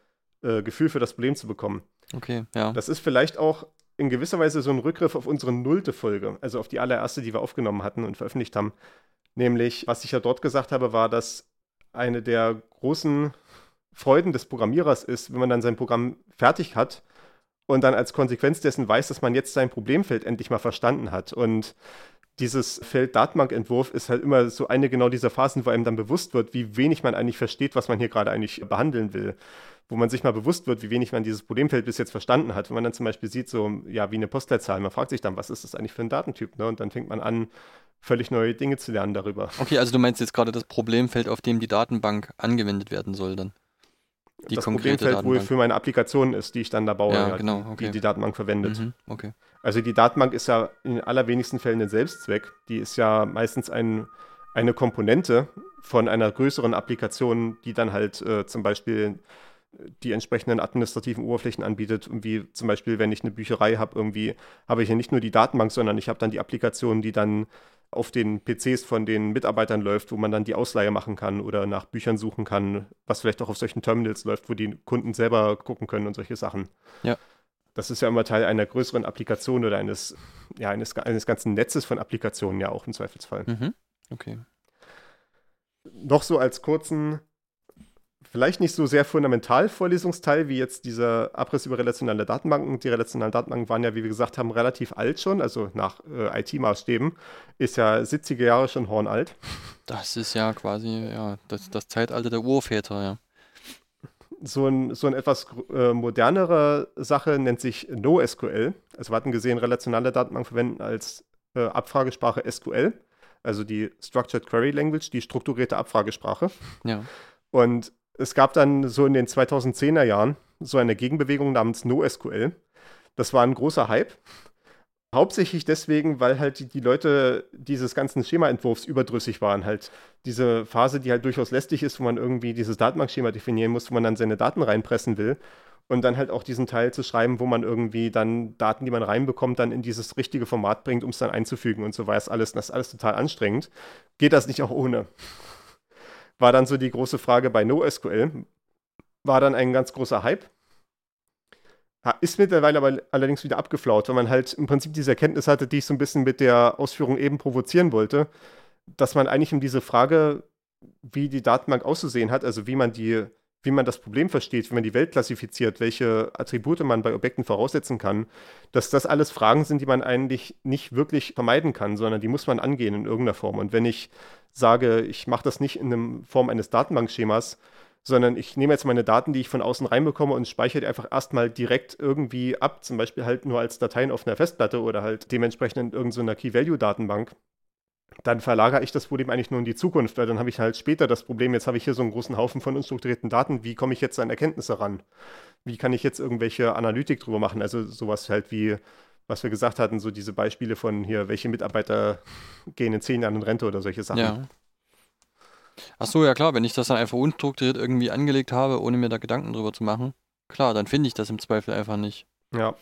äh, Gefühl für das Problem zu bekommen. Okay, ja. Das ist vielleicht auch in gewisser Weise so ein Rückgriff auf unsere nullte Folge, also auf die allererste, die wir aufgenommen hatten und veröffentlicht haben. Nämlich, was ich ja dort gesagt habe, war, dass eine der großen Freuden des Programmierers ist, wenn man dann sein Programm fertig hat und dann als Konsequenz dessen weiß, dass man jetzt sein Problemfeld endlich mal verstanden hat. Und dieses Feld Datenbankentwurf ist halt immer so eine genau dieser Phasen, wo einem dann bewusst wird, wie wenig man eigentlich versteht, was man hier gerade eigentlich behandeln will. Wo man sich mal bewusst wird, wie wenig man dieses Problemfeld bis jetzt verstanden hat. Wenn man dann zum Beispiel sieht, so, ja, wie eine Postleitzahl, man fragt sich dann, was ist das eigentlich für ein Datentyp? Ne? Und dann fängt man an, völlig neue Dinge zu lernen darüber. Okay, also du meinst jetzt gerade das Problemfeld, auf dem die Datenbank angewendet werden soll dann? Die das Problemfeld wohl für meine Applikation ist, die ich dann da baue, ja, genau, okay. die die Datenbank verwendet. Mhm, okay. Also die Datenbank ist ja in allerwenigsten Fällen ein Selbstzweck. Die ist ja meistens ein, eine Komponente von einer größeren Applikation, die dann halt äh, zum Beispiel die entsprechenden administrativen Oberflächen anbietet. Wie zum Beispiel, wenn ich eine Bücherei habe, irgendwie habe ich ja nicht nur die Datenbank, sondern ich habe dann die Applikation, die dann auf den PCs von den Mitarbeitern läuft, wo man dann die Ausleihe machen kann oder nach Büchern suchen kann, was vielleicht auch auf solchen Terminals läuft, wo die Kunden selber gucken können und solche Sachen. Ja. Das ist ja immer Teil einer größeren Applikation oder eines, ja, eines, eines ganzen Netzes von Applikationen ja auch im Zweifelsfall. Mhm. Okay. Noch so als kurzen vielleicht nicht so sehr fundamental Vorlesungsteil wie jetzt dieser Abriss über relationale Datenbanken. Die relationalen Datenbanken waren ja, wie wir gesagt haben, relativ alt schon, also nach äh, IT-Maßstäben. Ist ja 70er Jahre schon hornalt. Das ist ja quasi ja, das, das Zeitalter der Urväter, ja. So ein, so ein etwas äh, modernere Sache nennt sich NoSQL. Also wir hatten gesehen, relationale Datenbanken verwenden als äh, Abfragesprache SQL, also die Structured Query Language, die strukturierte Abfragesprache. Ja. Und es gab dann so in den 2010er Jahren so eine Gegenbewegung namens NoSQL. Das war ein großer Hype. Hauptsächlich deswegen, weil halt die, die Leute dieses ganzen Schemaentwurfs überdrüssig waren. Halt diese Phase, die halt durchaus lästig ist, wo man irgendwie dieses Datenbankschema definieren muss, wo man dann seine Daten reinpressen will. Und dann halt auch diesen Teil zu schreiben, wo man irgendwie dann Daten, die man reinbekommt, dann in dieses richtige Format bringt, um es dann einzufügen und so weiter. Alles, das ist alles total anstrengend. Geht das nicht auch ohne? War dann so die große Frage bei NoSQL. War dann ein ganz großer Hype. Ist mittlerweile aber allerdings wieder abgeflaut, weil man halt im Prinzip diese Erkenntnis hatte, die ich so ein bisschen mit der Ausführung eben provozieren wollte, dass man eigentlich um diese Frage, wie die Datenbank auszusehen hat, also wie man die, wie man das Problem versteht, wie man die Welt klassifiziert, welche Attribute man bei Objekten voraussetzen kann, dass das alles Fragen sind, die man eigentlich nicht wirklich vermeiden kann, sondern die muss man angehen in irgendeiner Form. Und wenn ich sage, ich mache das nicht in der Form eines Datenbankschemas, sondern ich nehme jetzt meine Daten, die ich von außen reinbekomme und speichere die einfach erstmal direkt irgendwie ab, zum Beispiel halt nur als Dateien auf einer Festplatte oder halt dementsprechend in irgendeiner Key-Value-Datenbank. Dann verlagere ich das Problem eigentlich nur in die Zukunft, weil dann habe ich halt später das Problem, jetzt habe ich hier so einen großen Haufen von unstrukturierten Daten, wie komme ich jetzt an Erkenntnisse ran? Wie kann ich jetzt irgendwelche Analytik drüber machen? Also sowas halt wie was wir gesagt hatten, so diese Beispiele von hier, welche Mitarbeiter gehen in zehn Jahren in Rente oder solche Sachen. Ja. Ach so, ja klar, wenn ich das dann einfach unstrukturiert irgendwie angelegt habe, ohne mir da Gedanken drüber zu machen, klar, dann finde ich das im Zweifel einfach nicht. Ja.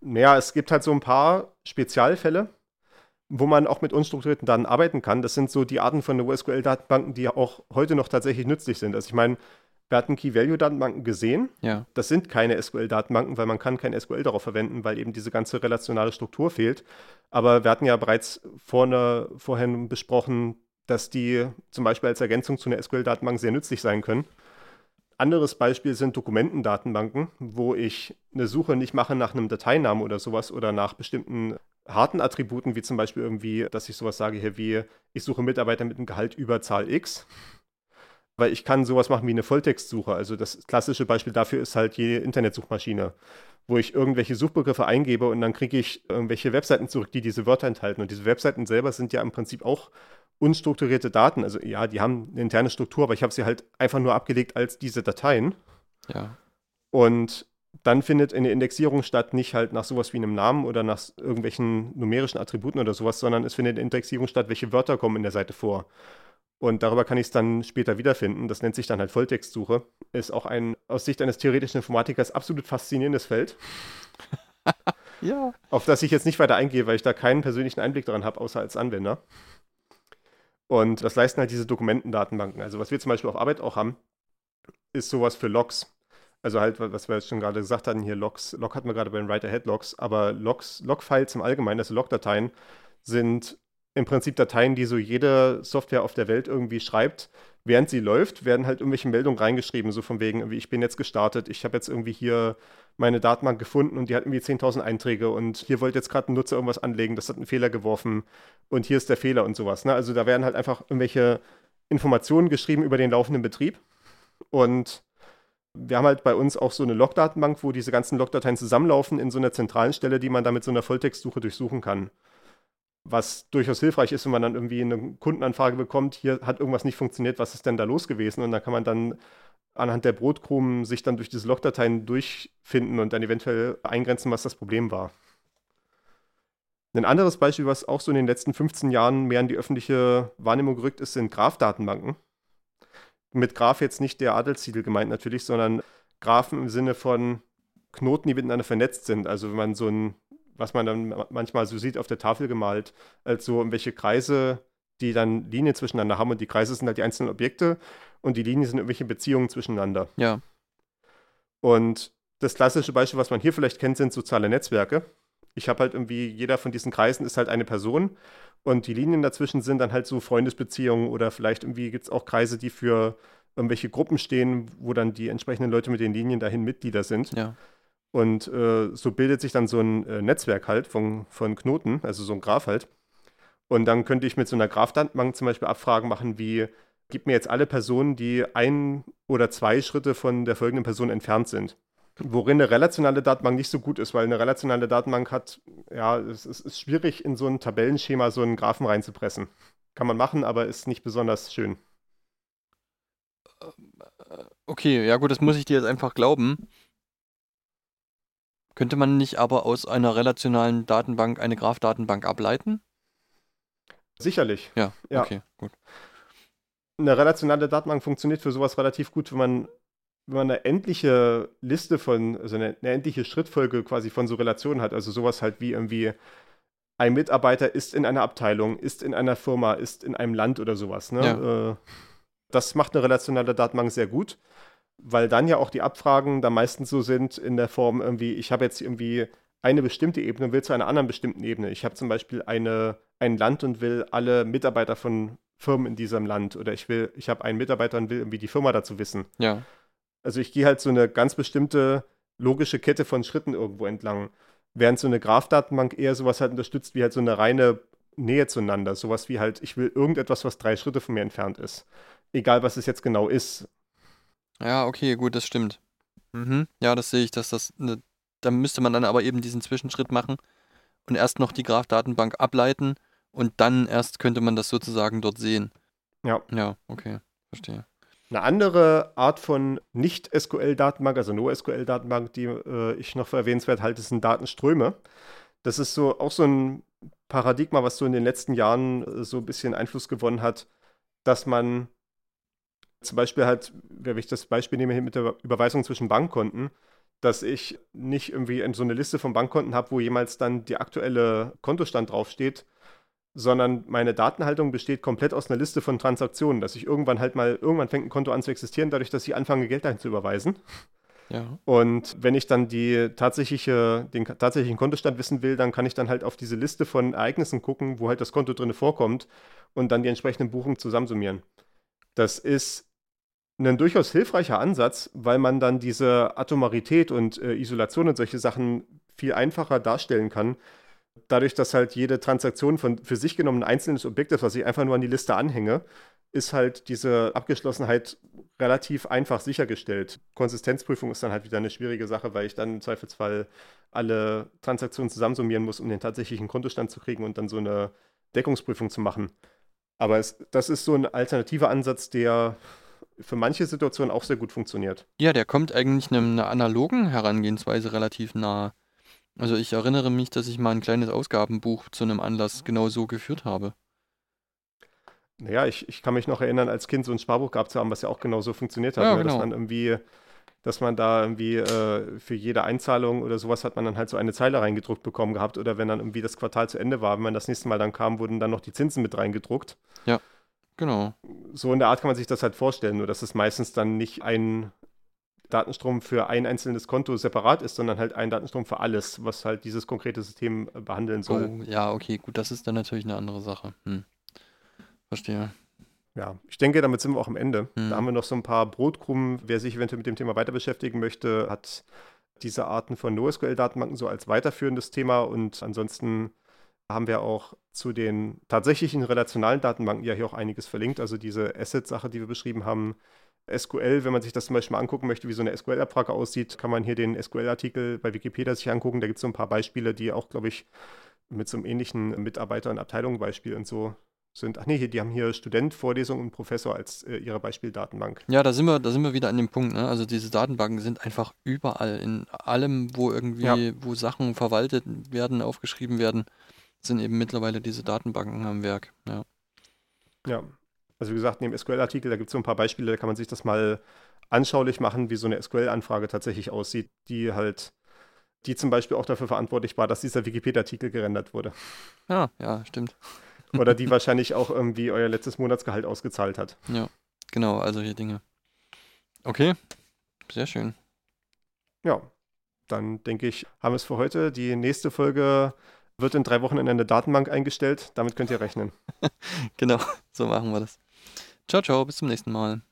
Naja, es gibt halt so ein paar Spezialfälle, wo man auch mit unstrukturierten Daten arbeiten kann. Das sind so die Arten von NoSQL-Datenbanken, die auch heute noch tatsächlich nützlich sind. Also ich meine, wir hatten Key-Value-Datenbanken gesehen. Ja. Das sind keine SQL-Datenbanken, weil man kann kein SQL darauf verwenden, weil eben diese ganze relationale Struktur fehlt. Aber wir hatten ja bereits vorne, vorhin besprochen, dass die zum Beispiel als Ergänzung zu einer SQL-Datenbank sehr nützlich sein können. Anderes Beispiel sind Dokumentendatenbanken, wo ich eine Suche nicht mache nach einem Dateinamen oder sowas oder nach bestimmten harten Attributen, wie zum Beispiel irgendwie, dass ich sowas sage hier wie, ich suche Mitarbeiter mit einem Gehalt über Zahl X, weil ich kann sowas machen wie eine Volltextsuche. Also das klassische Beispiel dafür ist halt jede Internetsuchmaschine, wo ich irgendwelche Suchbegriffe eingebe und dann kriege ich irgendwelche Webseiten zurück, die diese Wörter enthalten. Und diese Webseiten selber sind ja im Prinzip auch unstrukturierte Daten. Also ja, die haben eine interne Struktur, aber ich habe sie halt einfach nur abgelegt als diese Dateien. Ja. Und dann findet eine Indexierung statt, nicht halt nach sowas wie einem Namen oder nach irgendwelchen numerischen Attributen oder sowas, sondern es findet eine Indexierung statt, welche Wörter kommen in der Seite vor. Und darüber kann ich es dann später wiederfinden. Das nennt sich dann halt Volltextsuche. Ist auch ein aus Sicht eines theoretischen Informatikers absolut faszinierendes Feld. ja. Auf das ich jetzt nicht weiter eingehe, weil ich da keinen persönlichen Einblick daran habe, außer als Anwender. Und das leisten halt diese Dokumentendatenbanken. Also was wir zum Beispiel auf Arbeit auch haben, ist sowas für Logs. Also halt, was wir jetzt schon gerade gesagt hatten, hier Logs, Log hatten wir gerade bei den Write-Ahead-Logs, aber Logs, Log-Files im Allgemeinen, also Log-Dateien, sind im Prinzip Dateien, die so jede Software auf der Welt irgendwie schreibt. Während sie läuft, werden halt irgendwelche Meldungen reingeschrieben, so von wegen, ich bin jetzt gestartet, ich habe jetzt irgendwie hier meine Datenbank gefunden und die hat irgendwie 10.000 Einträge und hier wollte jetzt gerade ein Nutzer irgendwas anlegen, das hat einen Fehler geworfen und hier ist der Fehler und sowas. Ne? Also da werden halt einfach irgendwelche Informationen geschrieben über den laufenden Betrieb und wir haben halt bei uns auch so eine Logdatenbank, wo diese ganzen Logdateien zusammenlaufen in so einer zentralen Stelle, die man dann mit so einer Volltextsuche durchsuchen kann was durchaus hilfreich ist, wenn man dann irgendwie eine Kundenanfrage bekommt, hier hat irgendwas nicht funktioniert, was ist denn da los gewesen? Und dann kann man dann anhand der Brotkrumen sich dann durch diese Logdateien durchfinden und dann eventuell eingrenzen, was das Problem war. Ein anderes Beispiel, was auch so in den letzten 15 Jahren mehr in die öffentliche Wahrnehmung gerückt ist, sind Graph-Datenbanken. Mit Graph jetzt nicht der Adelstitel gemeint natürlich, sondern Graphen im Sinne von Knoten, die miteinander vernetzt sind. Also wenn man so ein, was man dann manchmal so sieht auf der Tafel gemalt, als so irgendwelche Kreise, die dann Linien zwischeneinander haben und die Kreise sind halt die einzelnen Objekte und die Linien sind irgendwelche Beziehungen zwischeneinander. Ja. Und das klassische Beispiel, was man hier vielleicht kennt, sind soziale Netzwerke. Ich habe halt irgendwie, jeder von diesen Kreisen ist halt eine Person und die Linien dazwischen sind dann halt so Freundesbeziehungen oder vielleicht irgendwie gibt es auch Kreise, die für irgendwelche Gruppen stehen, wo dann die entsprechenden Leute mit den Linien dahin Mitglieder sind. Ja. Und äh, so bildet sich dann so ein äh, Netzwerk halt von, von Knoten, also so ein Graph halt. Und dann könnte ich mit so einer Graph-Datenbank zum Beispiel Abfragen machen, wie gib mir jetzt alle Personen, die ein oder zwei Schritte von der folgenden Person entfernt sind. Worin eine relationale Datenbank nicht so gut ist, weil eine relationale Datenbank hat, ja, es, es ist schwierig, in so ein Tabellenschema so einen Graphen reinzupressen. Kann man machen, aber ist nicht besonders schön. Okay, ja gut, das muss ich dir jetzt einfach glauben. Könnte man nicht aber aus einer relationalen Datenbank eine Graph-Datenbank ableiten? Sicherlich. Ja, Ja. okay, gut. Eine relationale Datenbank funktioniert für sowas relativ gut, wenn man, wenn man eine endliche Liste von, also eine, eine endliche Schrittfolge quasi von so Relationen hat. Also sowas halt wie irgendwie ein Mitarbeiter ist in einer Abteilung, ist in einer Firma, ist in einem Land oder sowas. Ne? Äh, das macht eine relationale Datenbank sehr gut, weil dann ja auch die Abfragen da meistens so sind in der Form irgendwie, ich habe jetzt irgendwie eine bestimmte Ebene und will zu einer anderen bestimmten Ebene. Ich habe zum Beispiel eine, ein Land und will alle Mitarbeiter von Firmen in diesem Land oder ich will, ich habe einen Mitarbeiter und will irgendwie die Firma dazu wissen. Ja, Also ich gehe halt so eine ganz bestimmte logische Kette von Schritten irgendwo entlang. Während so eine Graph-Datenbank eher sowas halt unterstützt wie halt so eine reine Nähe zueinander. Sowas wie halt, ich will irgendetwas, was drei Schritte von mir entfernt ist. Egal, was es jetzt genau ist. ja, okay, gut, das stimmt. Mhm. Ja, das sehe ich, dass das, ne, da müsste man dann aber eben diesen Zwischenschritt machen und erst noch die Graph-Datenbank ableiten und dann erst könnte man das sozusagen dort sehen. Ja. Ja, okay, verstehe. Eine andere Art von Nicht-SQL-Datenbank, also NoSQL-Datenbank, die äh, ich noch für erwähnenswert halte, sind Datenströme. Das ist so auch so ein Paradigma, was so in den letzten Jahren äh, so ein bisschen Einfluss gewonnen hat, dass man zum Beispiel halt, wenn ich das Beispiel nehme mit der Überweisung zwischen Bankkonten, dass ich nicht irgendwie so eine Liste von Bankkonten habe, wo jemals dann der aktuelle Kontostand draufsteht, sondern meine Datenhaltung besteht komplett aus einer Liste von Transaktionen, dass ich irgendwann halt mal, irgendwann fängt ein Konto an zu existieren, dadurch, dass ich anfange, Geld dahin zu überweisen. Ja, Und wenn ich dann die tatsächliche, den tatsächlichen Kontostand wissen will, dann kann ich dann halt auf diese Liste von Ereignissen gucken, wo halt das Konto drin vorkommt und dann die entsprechenden Buchungen zusammensummieren. Das ist ein durchaus hilfreicher Ansatz, weil man dann diese Atomarität und äh, Isolation und solche Sachen viel einfacher darstellen kann. Dadurch, dass halt jede Transaktion von für sich genommen ein einzelnes Objekt ist, was ich einfach nur an die Liste anhänge, ist halt diese Abgeschlossenheit relativ einfach sichergestellt. Konsistenzprüfung ist dann halt wieder eine schwierige Sache, weil ich dann im Zweifelsfall alle Transaktionen zusammensummieren muss, um den tatsächlichen Kontostand zu kriegen und dann so eine Deckungsprüfung zu machen. Aber es, das ist so ein alternativer Ansatz, der für manche Situationen auch sehr gut funktioniert. Ja, der kommt eigentlich einer analogen Herangehensweise relativ nahe. Also ich erinnere mich, dass ich mal ein kleines Ausgabenbuch zu einem Anlass genau so geführt habe. Naja, ich, ich kann mich noch erinnern, als Kind so ein Sparbuch gehabt zu haben, was ja auch genau so funktioniert hat. Ja, ne? Dass genau. man irgendwie, dass man da irgendwie äh, für jede Einzahlung oder sowas hat man dann halt so eine Zeile reingedruckt bekommen gehabt. Oder wenn dann irgendwie das Quartal zu Ende war, wenn man das nächste Mal dann kam, wurden dann noch die Zinsen mit reingedruckt. Genau. So in der Art kann man sich das halt vorstellen, nur dass es meistens dann nicht ein Datenstrom für ein einzelnes Konto separat ist, sondern halt ein Datenstrom für alles, was halt dieses konkrete System äh, behandeln soll. Oh, ja, okay, gut, das ist dann natürlich eine andere Sache. Hm. Verstehe. Ja, ich denke, damit sind wir auch am Ende. Mhm. Da haben wir noch so ein paar Brotkrumen. Wer sich eventuell mit dem Thema weiter beschäftigen möchte, hat diese Arten von NoSQL-Datenbanken so als weiterführendes Thema. Und ansonsten haben wir auch zu den tatsächlichen relationalen Datenbanken ja hier auch einiges verlinkt. Also diese Asset-Sache, die wir beschrieben haben. SQL, wenn man sich das zum Beispiel mal angucken möchte, wie so eine SQL-Abfrage aussieht, kann man hier den SQL-Artikel bei Wikipedia sich angucken. Da gibt es so ein paar Beispiele, die auch, glaube ich, mit so einem ähnlichen Mitarbeiter- und Abteilungenbeispiel und so sind. Ach nee, hier, die haben hier Student, Vorlesung und Professor als äh, ihre Beispieldatenbank. Ja, da sind wir, da sind wir wieder an dem Punkt, ne? Also diese Datenbanken sind einfach überall, in allem, wo irgendwie, Ja. wo Sachen verwaltet werden, aufgeschrieben werden, sind eben mittlerweile diese Datenbanken am Werk. Ja. Ja. Also wie gesagt, neben SQL-Artikel, da gibt es so ein paar Beispiele, da kann man sich das mal anschaulich machen, wie so eine SQL-Anfrage tatsächlich aussieht, die halt, die zum Beispiel auch dafür verantwortlich war, dass dieser Wikipedia-Artikel gerendert wurde. Ja, ja, stimmt. Oder die wahrscheinlich auch irgendwie euer letztes Monatsgehalt ausgezahlt hat. Ja, genau, all solche Dinge. Okay, sehr schön. Ja, dann denke ich, haben wir es für heute. Die nächste Folge wird in drei Wochen in eine Datenbank eingestellt. Damit könnt ihr rechnen. genau, so machen wir das. Ciao, ciao, bis zum nächsten Mal.